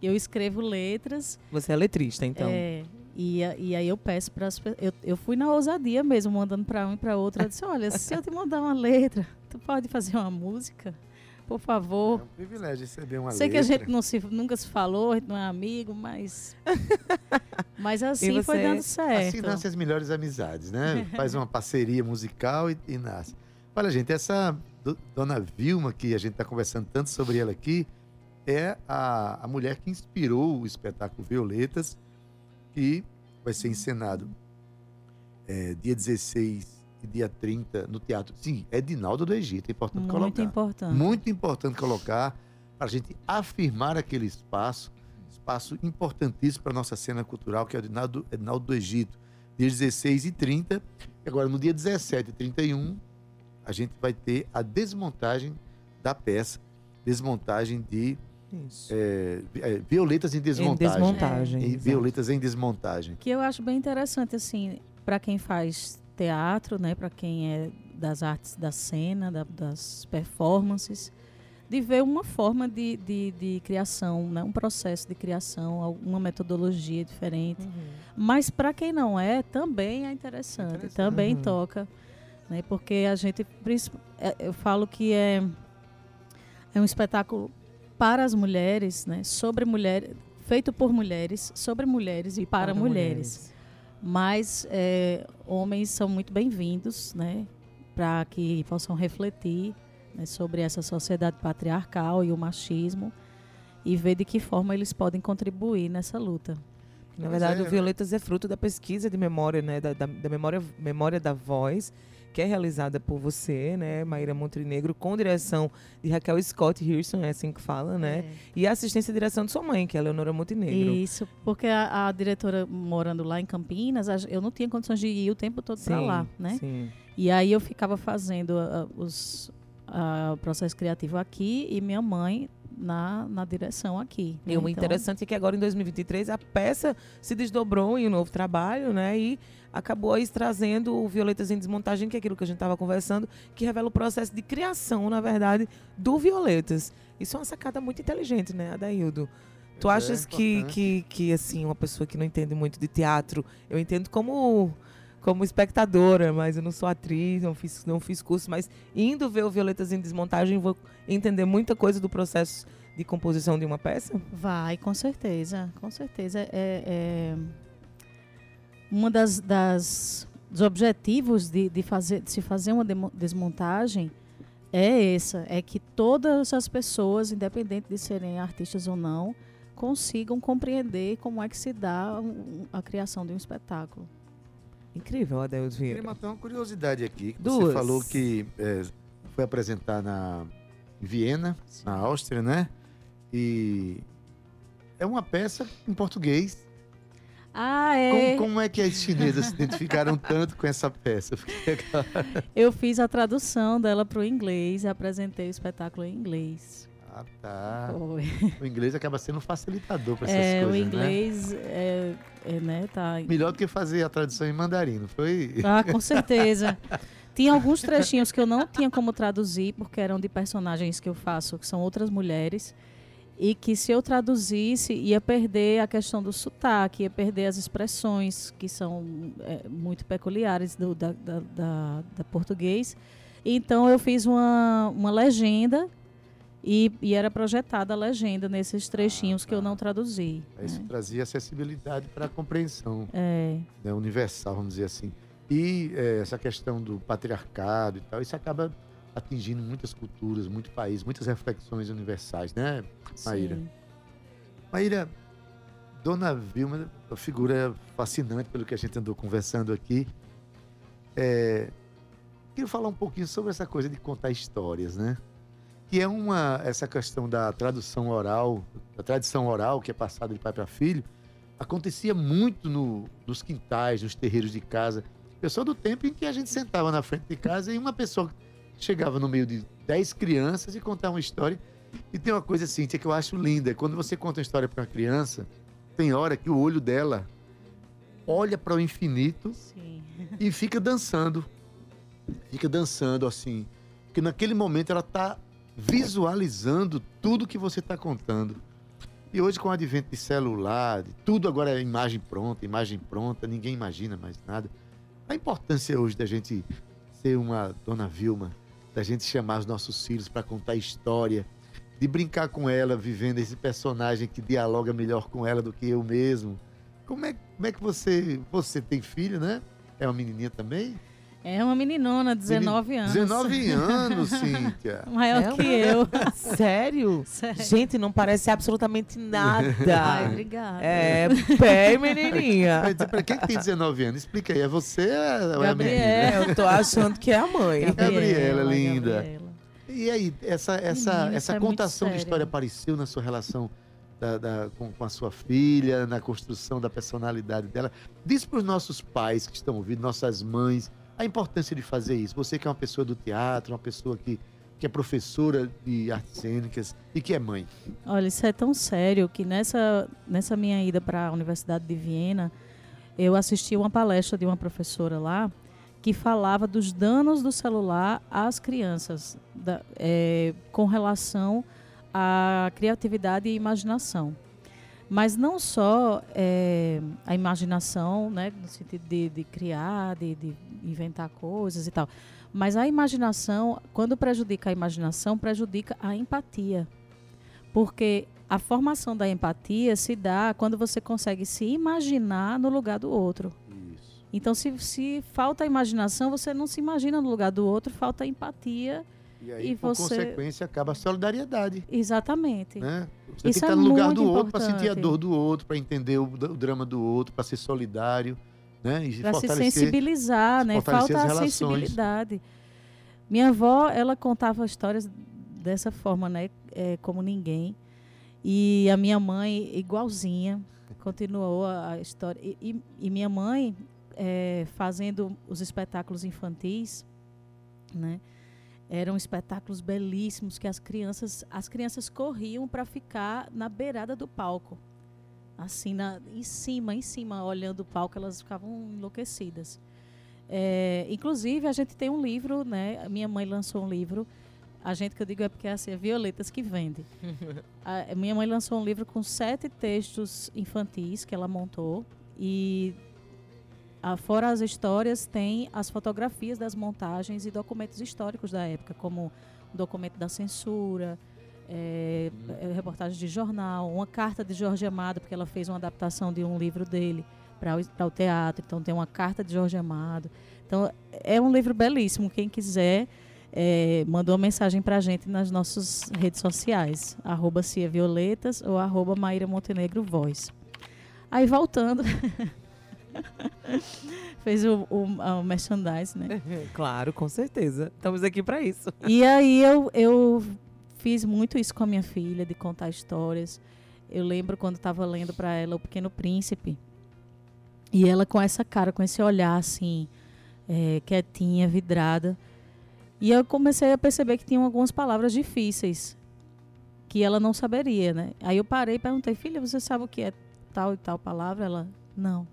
Eu escrevo letras Você é letrista, então. é, e, e aí eu peço para as pessoas. Eu, eu fui na ousadia mesmo, mandando para um e para outro. Eu disse: Olha, se eu te mandar uma letra, tu pode fazer uma música? por favor. É um privilégio receber uma Sei que letra. a gente não se, nunca se falou, a gente não é amigo, mas. mas assim foi dando Assim certo. nascem as melhores amizades, né? Faz uma parceria musical e, e nasce. Olha, gente, essa dona Vilma, que a gente está conversando tanto sobre ela aqui, é a, a mulher que inspirou o espetáculo Violetas, que vai ser encenado é, dia 16 e dia 30 no teatro. Sim, é Dinaldo do Egito, é importante Muito colocar. importante. Muito importante colocar para a gente afirmar aquele espaço, espaço importantíssimo para a nossa cena cultural, que é o Edinaldo, Edinaldo do Egito, dia 16 e 30. E agora, no dia 17 e 31, a gente vai ter a desmontagem da peça, desmontagem de Isso. é, é, violetas em Em desmontagem. desmontagem. E exato. violetas em desmontagem. Que eu acho bem interessante, assim, para quem faz teatro, né, para quem é das artes da cena, da- das performances, de ver uma forma de, de, de criação, né, um processo de criação, alguma metodologia diferente. Uhum. Mas para quem não é, também é interessante, Interessante. também Uhum. toca, né? Porque a gente, é, eu falo que é é um espetáculo para as mulheres, né? Sobre mulheres, feito por mulheres, sobre mulheres e para, mulheres. Mas é, homens são muito bem-vindos, né? Para que possam refletir né, sobre essa sociedade patriarcal e o machismo e ver de que forma eles podem contribuir nessa luta. Na verdade, é. o Violetas é fruto da pesquisa de memória, né? Da, da, da memória, memória da voz, que é realizada por você, né, Maíra Montenegro, com direção de Raquel Scott Hirson, é assim que fala, né? E a assistência e direção de sua mãe, que é a Leonora Montenegro. Isso, porque a, a diretora morando lá em Campinas, eu não tinha condições de ir o tempo todo para lá, né? Sim. E aí eu ficava fazendo ah, os, ah, o processo criativo aqui e minha mãe na, na direção aqui. né? E o Então, interessante é que agora em 2023 a peça se desdobrou em um novo trabalho, né? E acabou aí trazendo o Violetas em Desmontagem, que é aquilo que a gente estava conversando, que revela o processo de criação, na verdade, do Violetas. Isso é uma sacada muito inteligente, né, Adaildo? Tu é, achas que, importante. que, que, assim, uma pessoa que não entende muito de teatro, eu entendo como como espectadora, mas eu não sou atriz, não fiz, não fiz curso, mas indo ver o Violetas em Desmontagem, vou entender muita coisa do processo de composição de uma peça? Vai, com certeza, com certeza. É, é uma das, das dos objetivos de, de, fazer, de se fazer uma desmontagem é essa, é que todas as pessoas, independente de serem artistas ou não, consigam compreender como é que se dá a criação de um espetáculo. Incrível, Adeus Queria Vieira. matar uma curiosidade aqui. que Duas. Você falou que é, foi apresentar na em Viena, na Áustria, né? E é uma peça em português. Ah, é. Como, como é que as chinesas se identificaram tanto com essa peça? Eu fiz a tradução dela para o inglês e apresentei o espetáculo em inglês. Ah, tá. Foi. O inglês acaba sendo um facilitador para essas É, coisas, o né? inglês é, é, né, tá. Melhor do que fazer a tradução em mandarim, não foi? Ah, com certeza. Tinha alguns trechinhos que eu não tinha como traduzir, porque eram de personagens que eu faço, que são outras mulheres, e que se eu traduzisse, ia perder a questão do sotaque, ia perder as expressões, que são é, muito peculiares do da, da, da- da português. Então eu fiz uma, uma legenda e, e era projetada a legenda nesses trechinhos que eu não traduzi. Isso né? trazia acessibilidade para a compreensão É, né, universal, vamos dizer assim. E é, essa questão do patriarcado e tal, isso acaba atingindo muitas culturas, muitos países, muitas reflexões universais, né? Maíra. sim. Maíra, Dona Vilma, uma figura fascinante pelo que a gente andou conversando aqui. É, queria falar um pouquinho sobre essa coisa de contar histórias, né? Que é uma essa questão da tradução oral, da tradição oral que é passada de pai para filho, acontecia muito no, nos quintais, nos terreiros de casa. Eu sou do tempo em que a gente sentava na frente de casa e uma pessoa chegava no meio de 10 crianças e contava uma história. E tem uma coisa, Cíntia, que eu acho linda. Quando você conta uma história para uma criança, tem hora que o olho dela olha para o infinito Sim. e fica dançando. Fica dançando assim. Porque naquele momento ela está visualizando tudo que você está contando. E hoje, com o advento de celular, de tudo agora é imagem pronta, imagem pronta, ninguém imagina mais nada. A importância hoje da gente ser uma Dona Vilma da gente chamar os nossos filhos para contar história, de brincar com ela, vivendo esse personagem que dialoga melhor com ela do que eu mesmo. Como é, como é que você. Você tem filho, né? É uma menininha também? É uma meninona, 19 anos. 19 anos, Cíntia. Maior É que uma- eu. Sério? Sério. Gente, não parece absolutamente nada. Ai, obrigada. É, pé menininha. Para quem que tem 19 aanos? Explica aí, é você ou é a menina? É, eu tô achando que é a mãe. Gabriela, linda. Gabriela. E aí, essa, essa, Menina, essa é contação de história apareceu na sua relação da- da- com, com a sua filha, na construção da personalidade dela? Diz para os nossos pais que estão ouvindo, nossas mães, a importância de fazer isso. Você que é uma pessoa do teatro, uma pessoa que, que é professora de artes cênicas e que é mãe. Olha, isso é tão sério que nessa, nessa minha ida para a Universidade de Viena, eu assisti uma palestra de uma professora lá que falava dos danos do celular às crianças da- eh, com relação à criatividade e imaginação. Mas não só eh, a imaginação, né, no sentido de, de criar, de, de inventar coisas e tal, mas a imaginação, quando prejudica a imaginação, prejudica a empatia. Porque a formação da empatia se dá quando você consegue se imaginar no lugar do outro. Isso. Então, se, se falta imaginação, você não se imagina no lugar do outro, falta empatia. E aí, E por você- consequência, acaba a solidariedade. Exatamente. Né? Você Isso tem que é estar no lugar do outro para sentir a dor do outro, para entender o, o drama do outro, para ser solidário. Né? Para se sensibilizar, né? Falta a sensibilidade. Minha avó, ela contava histórias dessa forma, né? É, como ninguém. E a minha mãe, igualzinha, continuou a, a história. E, e- e minha mãe, é, fazendo os espetáculos infantis, né? Eram espetáculos belíssimos que as crianças, as crianças corriam para ficar na beirada do palco assim, na, em cima, em cima, olhando o palco, elas ficavam enlouquecidas. É, inclusive, a gente tem um livro, né? Minha mãe lançou um livro. A gente que eu digo é porque assim, é Violetas que vende. a, minha mãe lançou um livro com sete textos infantis que ela montou. E fora as histórias, tem as fotografias das montagens e documentos históricos da época, como o documento da censura, é, é, reportagem de jornal, uma carta de Jorge Amado, porque ela fez uma adaptação de um livro dele para o, o teatro. Então tem uma carta de Jorge Amado. Então é um livro belíssimo. Quem quiser, é, manda uma mensagem para a gente nas nossas redes sociais, arroba Cia Violetas ou arroba Maíra Montenegro Voz. Aí voltando, fez o, o, o merchandise, né? Claro, com certeza. Estamos aqui para isso. E aí eu, eu fiz muito isso com a minha filha, de contar histórias. Eu lembro quando estava lendo para ela O Pequeno Príncipe. E ela com essa cara, com esse olhar assim, é, quietinha, vidrada. E eu comecei a perceber que tinham algumas palavras difíceis que ela não saberia, né? Aí eu parei e perguntei, filha, você sabe o que é tal e tal palavra? Ela, não.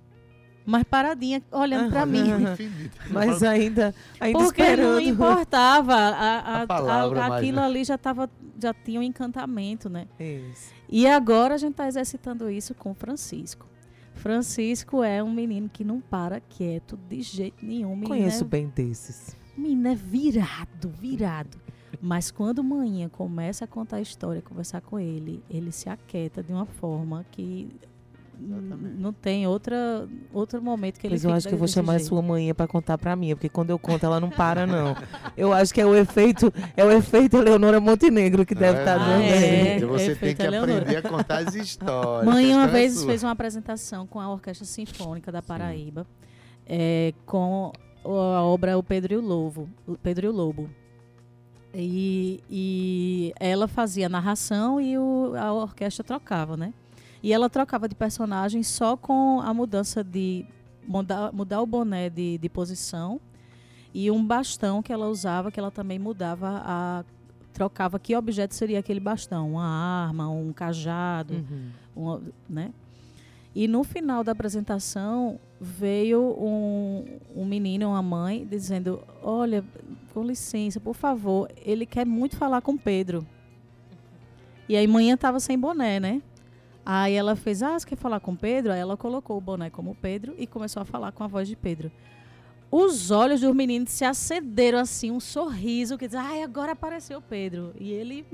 Mas paradinha, olhando para mim. Mas ainda, ainda Porque não esperando. importava. A, a- A palavra a- mais, aquilo né? ali já, tava, já tinha um encantamento, né? Isso. E agora a gente está exercitando isso com o Francisco. Francisco é um menino que não para quieto de jeito nenhum. Menino Conheço é, bem desses. menino é virado, virado. Mas quando manhã começa a contar a história, conversar com ele, ele se aquieta de uma forma que n- não tem outra, outro momento que ele Pois eu fica acho que eu vou chamar a jeito. sua mãe para contar para mim, porque quando eu conto ela não para não. Eu acho que é o efeito, é o efeito Eleonora Montenegro que deve estar É, dando é, aí. Cíntia, você tem que Eleonora. aprender a contar as histórias. Mãe uma é vez fez uma apresentação com a Orquestra Sinfônica da Paraíba, é, com a obra O Pedro e o Lobo. O Pedro e o Lobo. E, e ela fazia a narração e o- a orquestra trocava, né? E ela trocava de personagem só com a mudança de mudar, mudar o boné de, de posição e um bastão que ela usava, que ela também mudava a trocava que objeto seria aquele bastão, uma arma, um cajado, Uhum. uma- né? E no final da apresentação veio um, um menino, uma mãe, dizendo: Olha, com licença, por favor, ele quer muito falar com Pedro. E aí, manhã estava sem boné, né? Aí ela fez: Ah, você quer falar com Pedro? Aí ela colocou o boné como Pedro e começou a falar com a voz de Pedro. os olhos dos meninos se acenderam assim, um sorriso que diz, ai, agora apareceu o Pedro. E ele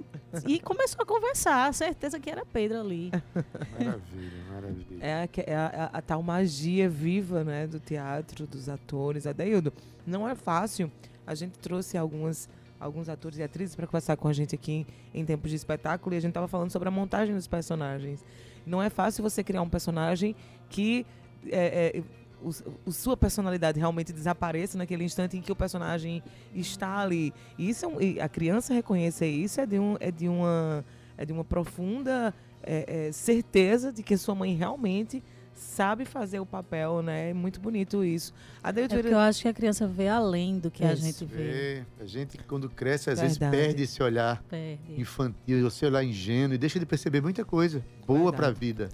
e começou a conversar, a certeza que era Pedro ali. Maravilha, maravilha. É, é a- a- a tal magia viva, né, do teatro, dos atores. Adeildo, não é fácil. A gente trouxe algumas, alguns atores e atrizes para conversar com a gente aqui em, em tempos de espetáculo e a gente estava falando sobre a montagem dos personagens. Não é fácil você criar um personagem que é, é, o, o- sua personalidade realmente desapareça naquele instante em que o personagem está ali. E isso é um- a criança reconhecer isso é de, um, é de uma é de uma profunda é, é, certeza de que sua mãe realmente sabe fazer o papel, né? É muito bonito isso. Adeildo É porque eu acho que a criança vê além do que a Isso. gente vê. É, a gente, quando cresce, às Verdade. vezes perde esse olhar Perde. infantil, esse olhar ingênuo e deixa de perceber muita coisa boa para a vida.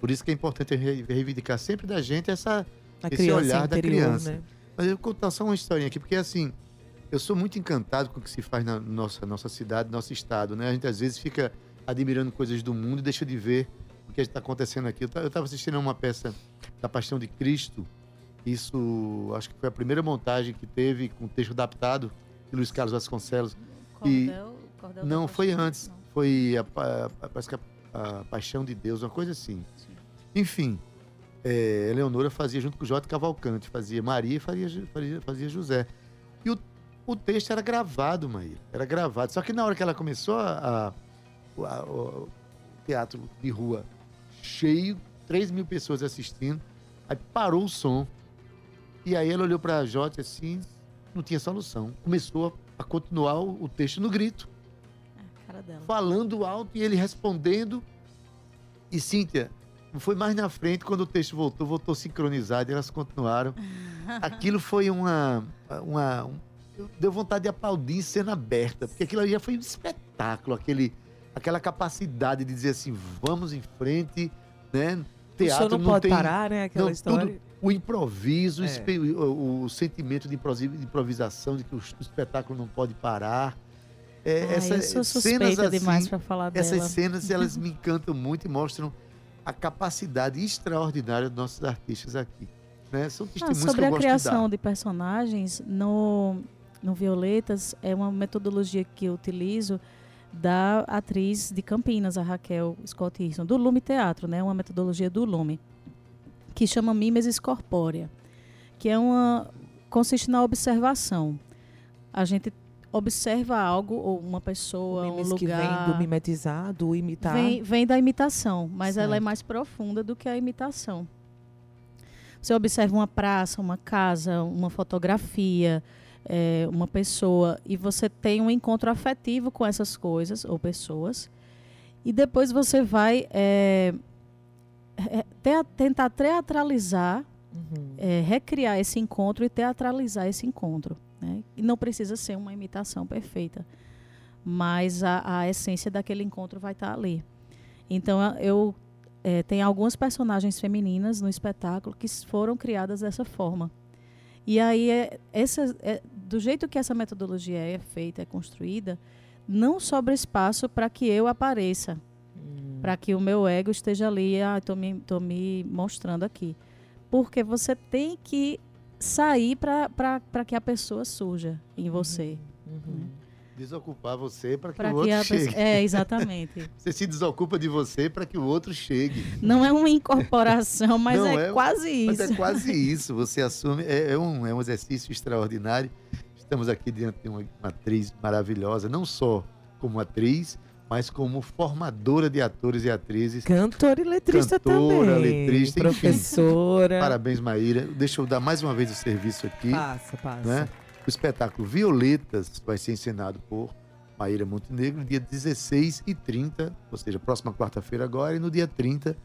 Por isso que é importante re- reivindicar sempre da gente essa. a esse criança olhar da interior, criança. né? Mas eu vou contar só uma historinha aqui, porque assim, eu sou muito encantado com o que se faz na nossa, nossa cidade, nosso estado, né? A gente às vezes fica admirando coisas do mundo e deixa de ver que está acontecendo aqui. Eu estava assistindo a uma peça da Paixão de Cristo, isso acho que foi a primeira montagem que teve com texto adaptado de Luiz Carlos Vasconcelos. E- Cordel, Cordel da Não, foi antes. não. Foi a, pa- a- parece que a, a Paixão de Deus, uma coisa assim. Enfim, é, Eleonora fazia junto com o J. Cavalcante, fazia Maria e fazia, fazia, fazia José. E o, o texto era gravado, Maíra, era gravado. Só que na hora que ela começou a, a- a- o teatro de rua cheio, 3 mil pessoas assistindo, aí parou o som. E aí ela olhou para a J assim, não tinha solução. Começou a, continuar o- texto no grito A cara dela. falando alto e ele respondendo. E Cíntia, foi mais na frente quando o texto voltou, voltou sincronizado e elas continuaram. Aquilo foi uma. uma um- deu vontade de aplaudir em cena aberta, porque aquilo ali já foi um espetáculo, aquele, aquela capacidade de dizer assim, vamos em frente, né? o senhor Teatro não, pode tem, parar, né? Aquela não, história. tudo- o improviso, o É. o, o sentimento de improvisação, de que o, o espetáculo não pode parar. É, Ai, essa- eu sou cenas suspeita demais assim, pra falar essas dela. cenas elas me encantam muito e mostram a capacidade extraordinária dos nossos artistas aqui. Né? São Ah, sobre a criação de de personagens no, no Violetas, é uma metodologia que eu utilizo da atriz de Campinas, a Raquel Scott Hirson, do Lume Teatro, né? Uma metodologia do Lume, que chama mimesis corpórea, que é uma consiste na observação. A gente observa algo ou uma pessoa, um mimes que vem lugar. do mimetizar, do imitar. Vem, vem da imitação, mas ela é Certo. mais profunda do que a imitação. Você observa uma praça, uma casa, uma fotografia, eh, uma pessoa, e você tem um encontro afetivo com essas coisas ou pessoas, e depois você vai re- tea- tentar teatralizar, Uhum. eh, recriar esse encontro e teatralizar esse encontro. Né? E não precisa ser uma imitação perfeita, mas a, a essência daquele encontro vai estar ali. Então eu eh, tenho algumas personagens femininas no espetáculo que foram criadas dessa forma. E aí é, essa, é- do jeito que essa metodologia é feita, é construída, não sobra espaço para que eu apareça, Hum. para que o meu ego esteja ali, ah, estou me, tô me mostrando aqui. Porque você tem que sair para que a pessoa surja em você. Uhum. Desocupar você para que Para o que outro a chegue. pessoa, é, exatamente. Você se desocupa de você para que o outro chegue. Não é uma incorporação, mas é, é- quase Mas isso. é quase isso. Você assume. É, é um, é um exercício extraordinário. Estamos aqui diante de uma, uma atriz maravilhosa, não só como atriz, mas como formadora de atores e atrizes. Cantora e letrista Cantora, também. letrista, enfim. professora. Parabéns, Maíra. Deixa eu dar mais uma vez o serviço aqui. Passa, passa. né? O espetáculo Violetas vai ser encenado por Maíra Montenegro dia 16 e 30, ou seja, próxima quarta-feira agora, e no dia 30.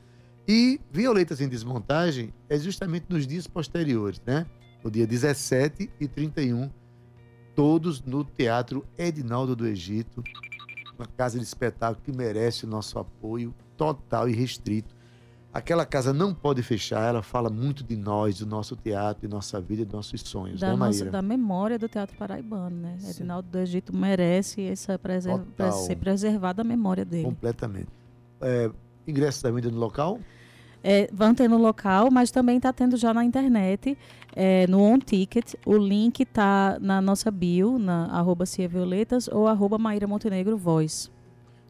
E Violetas em Desmontagem é justamente nos dias posteriores, né? No dia 17 e 31, todos no Teatro Edinaldo do Egito, uma casa de espetáculo que merece o nosso apoio total e restrito. Aquela casa não pode fechar, ela fala muito de nós, do nosso teatro, de nossa vida, de nossos sonhos, da, né, nossa- da memória do teatro paraibano, né? Sim. Edinaldo do Egito merece essa preser Total. ser preservada a memória dele. Completamente. É, ingresso da venda no local? É, vão ter no local, mas também está tendo já na internet, é, no On Ticket. O link está na nossa bio, na arroba Cia Violetas ou arroba Maíra Montenegro Voz.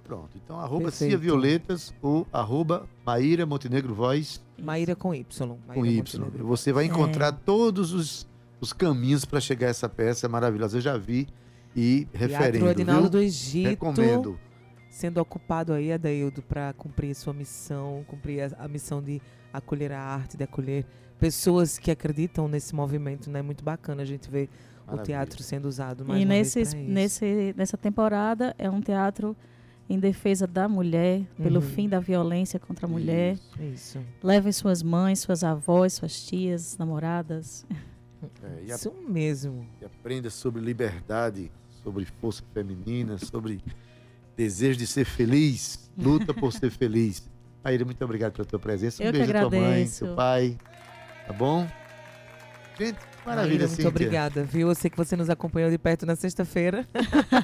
Pronto. Então, arroba Perfeito. Cia Violetas ou arroba Maíra Montenegro Voz Maíra com Y. Maíra com Y. Montenegro. Você vai É. encontrar todos os, os caminhos para chegar a essa peça maravilhosa. Eu já vi e referendo, Adinaldo viu? do Egito. Recomendo. Sendo ocupado aí, Adaildo, para cumprir sua missão, cumprir a, a missão de acolher a arte, de acolher pessoas que acreditam nesse movimento, né? Muito bacana a gente ver o Maravilha. teatro sendo usado mais E isso. nesse, nessa temporada é um teatro em defesa da mulher, pelo Uhum. fim da violência contra a mulher. Isso. Isso. Levem suas mães, suas avós, suas tias, namoradas. É, e, a- Isso mesmo. e aprenda sobre liberdade, sobre força feminina, sobre desejo de ser feliz, luta por ser feliz. Maíra, muito obrigado pela tua presença. Um Eu beijo à tua mãe, seu pai. Tá bom? Gente, maravilha, Maíra, muito Cíntia. obrigada, viu? Eu sei que você nos acompanhou de perto na sexta-feira.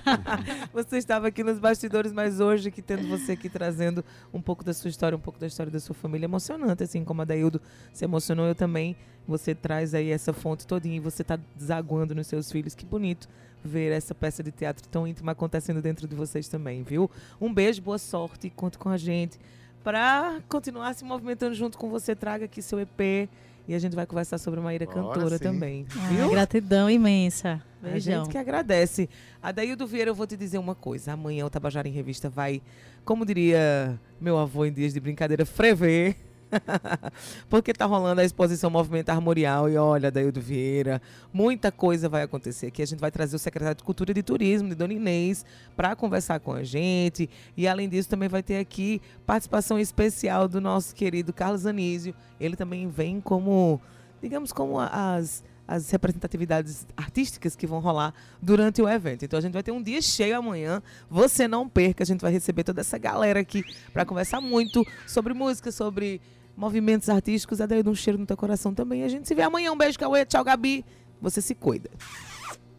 você estava aqui nos bastidores, mas hoje que tendo você aqui trazendo um pouco da sua história, um pouco da história da sua família, emocionante, assim como a Daildo se emocionou, eu também. Você traz aí essa fonte todinha e você está desaguando nos seus filhos. Que bonito ver essa peça de teatro tão íntima acontecendo dentro de vocês também, viu? Um beijo, boa sorte, conte com a gente para continuar se movimentando junto com você. Traga aqui seu EP e a gente vai conversar sobre a Maíra Bora Cantora sim. também, Ah, gratidão imensa. A Beijão. gente que agradece. Adaildo Vieira, eu vou te dizer uma coisa. Amanhã o Tabajara em Revista vai, como diria meu avô em dias de brincadeira, frever. Porque tá rolando a exposição Movimento Armorial e olha, Adaildo Vieira, muita coisa vai acontecer aqui. A gente vai trazer o secretário de Cultura e de Turismo, de Dona Inês, para conversar com a gente. E além disso, também vai ter aqui participação especial do nosso querido Carlos Anísio. Ele também vem como, digamos, como as as representatividades artísticas que vão rolar durante o evento. Então a gente vai ter um dia cheio amanhã. Você não perca, a gente vai receber toda essa galera aqui para conversar muito sobre música, sobre movimentos artísticos. Adaildo, um cheiro no teu coração também. A gente se vê amanhã. Um beijo, Cauê. Tchau, Gabi. Você se cuida.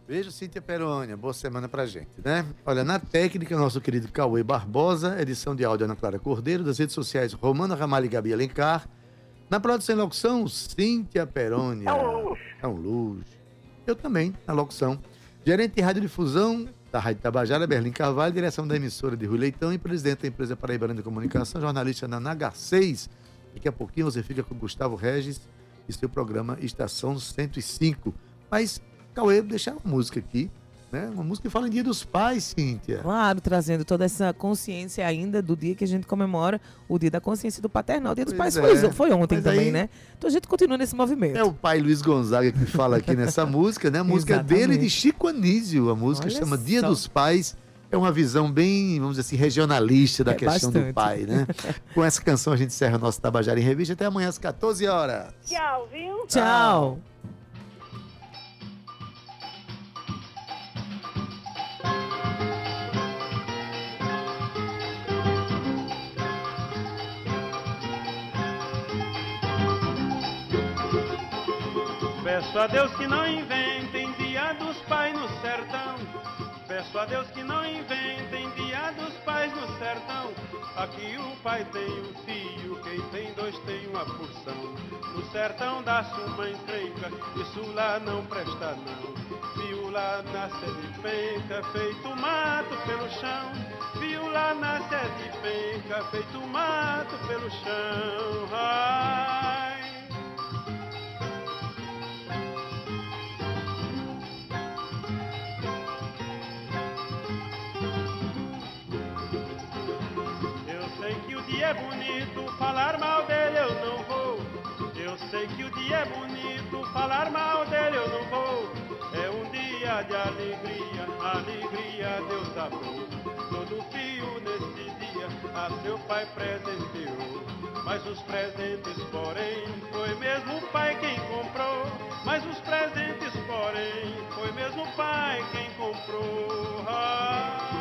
Beijo, Cíntia Perônia. Boa semana pra gente, né? Olha, na técnica, nosso querido Cauê Barbosa, edição de áudio Ana Clara Cordeiro, das redes sociais Romana Ramalho e Gabi Alencar. Na produção e locução, Cíntia Perônia. É um luxo. Eu também, na locução. Gerente de radiodifusão da Rádio Tabajara, Berlim Carvalho, direção da emissora de Rui Leitão e presidente da empresa Paraibana de Comunicação, jornalista na NH6. Daqui a pouquinho você fica com Gustavo Regis e seu programa Estação 105. Mas, Cauê, deixar uma música aqui, né? Uma música que fala em Dia dos Pais, Cíntia. Claro, trazendo toda essa consciência ainda do dia que a gente comemora o dia da consciência do paternal. O dia dos Pois pais é. foi, foi ontem Mas também, aí- né? Então a gente continua nesse movimento. É o pai Luiz Gonzaga que fala aqui nessa música, né? A música é dele e de. Chico Anísio. A música Olha chama Dia só. dos Pais. É uma visão bem, vamos dizer assim, regionalista da É questão do bastante. pai, né? Com essa canção a gente encerra o nosso Tabajara em Revista. Até amanhã às 14 horas. Tchau, viu? Tchau. Peço a Deus que não inventem dia dos pais no sertão. Peço a Deus que não inventem dia dos pais no sertão. Aqui o pai tem um filho, quem tem dois tem uma porção. No sertão dá-se uma encrenca, isso lá não presta não. Viu lá nasce de penca, feito mato pelo chão. Viu lá nasce de penca, feito mato pelo chão. Ai. Bonito, falar mal dele eu não vou. Eu sei que o dia é bonito, falar mal dele eu não vou. É um dia de alegria, alegria Deus abriu. Todo fio nesse dia a seu pai presenteou. Mas os presentes, porém, foi mesmo o pai quem comprou. Mas os presentes, porém, foi mesmo o pai quem comprou. Ai.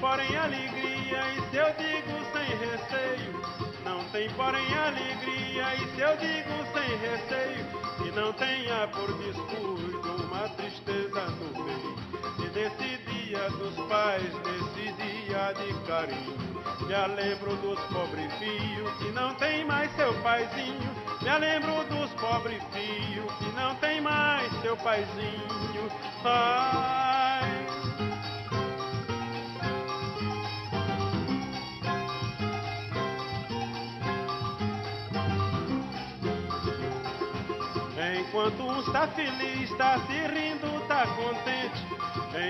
Porém alegria, e se eu digo sem receio. Não tem porém alegria, e se eu digo sem receio. Se não tenha por descuido uma tristeza no peito. E desse dia dos pais, desse dia de carinho, me lembro dos pobres filhos que não tem mais seu paizinho. Me lembro dos pobres filhos que não tem mais seu paizinho. Ai. Está feliz, está se rindo, está contente.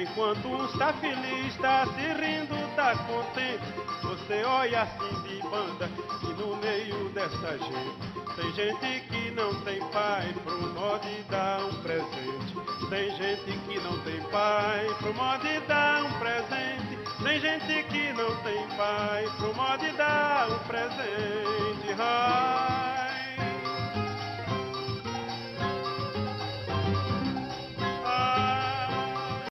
Enquanto um está feliz, está se rindo, está contente. Você olha assim de banda e no meio dessa gente tem gente que não tem pai pro modo dar um presente. Tem gente que não tem pai pro modo dar um presente. Tem gente que não tem pai pro modo dar um presente.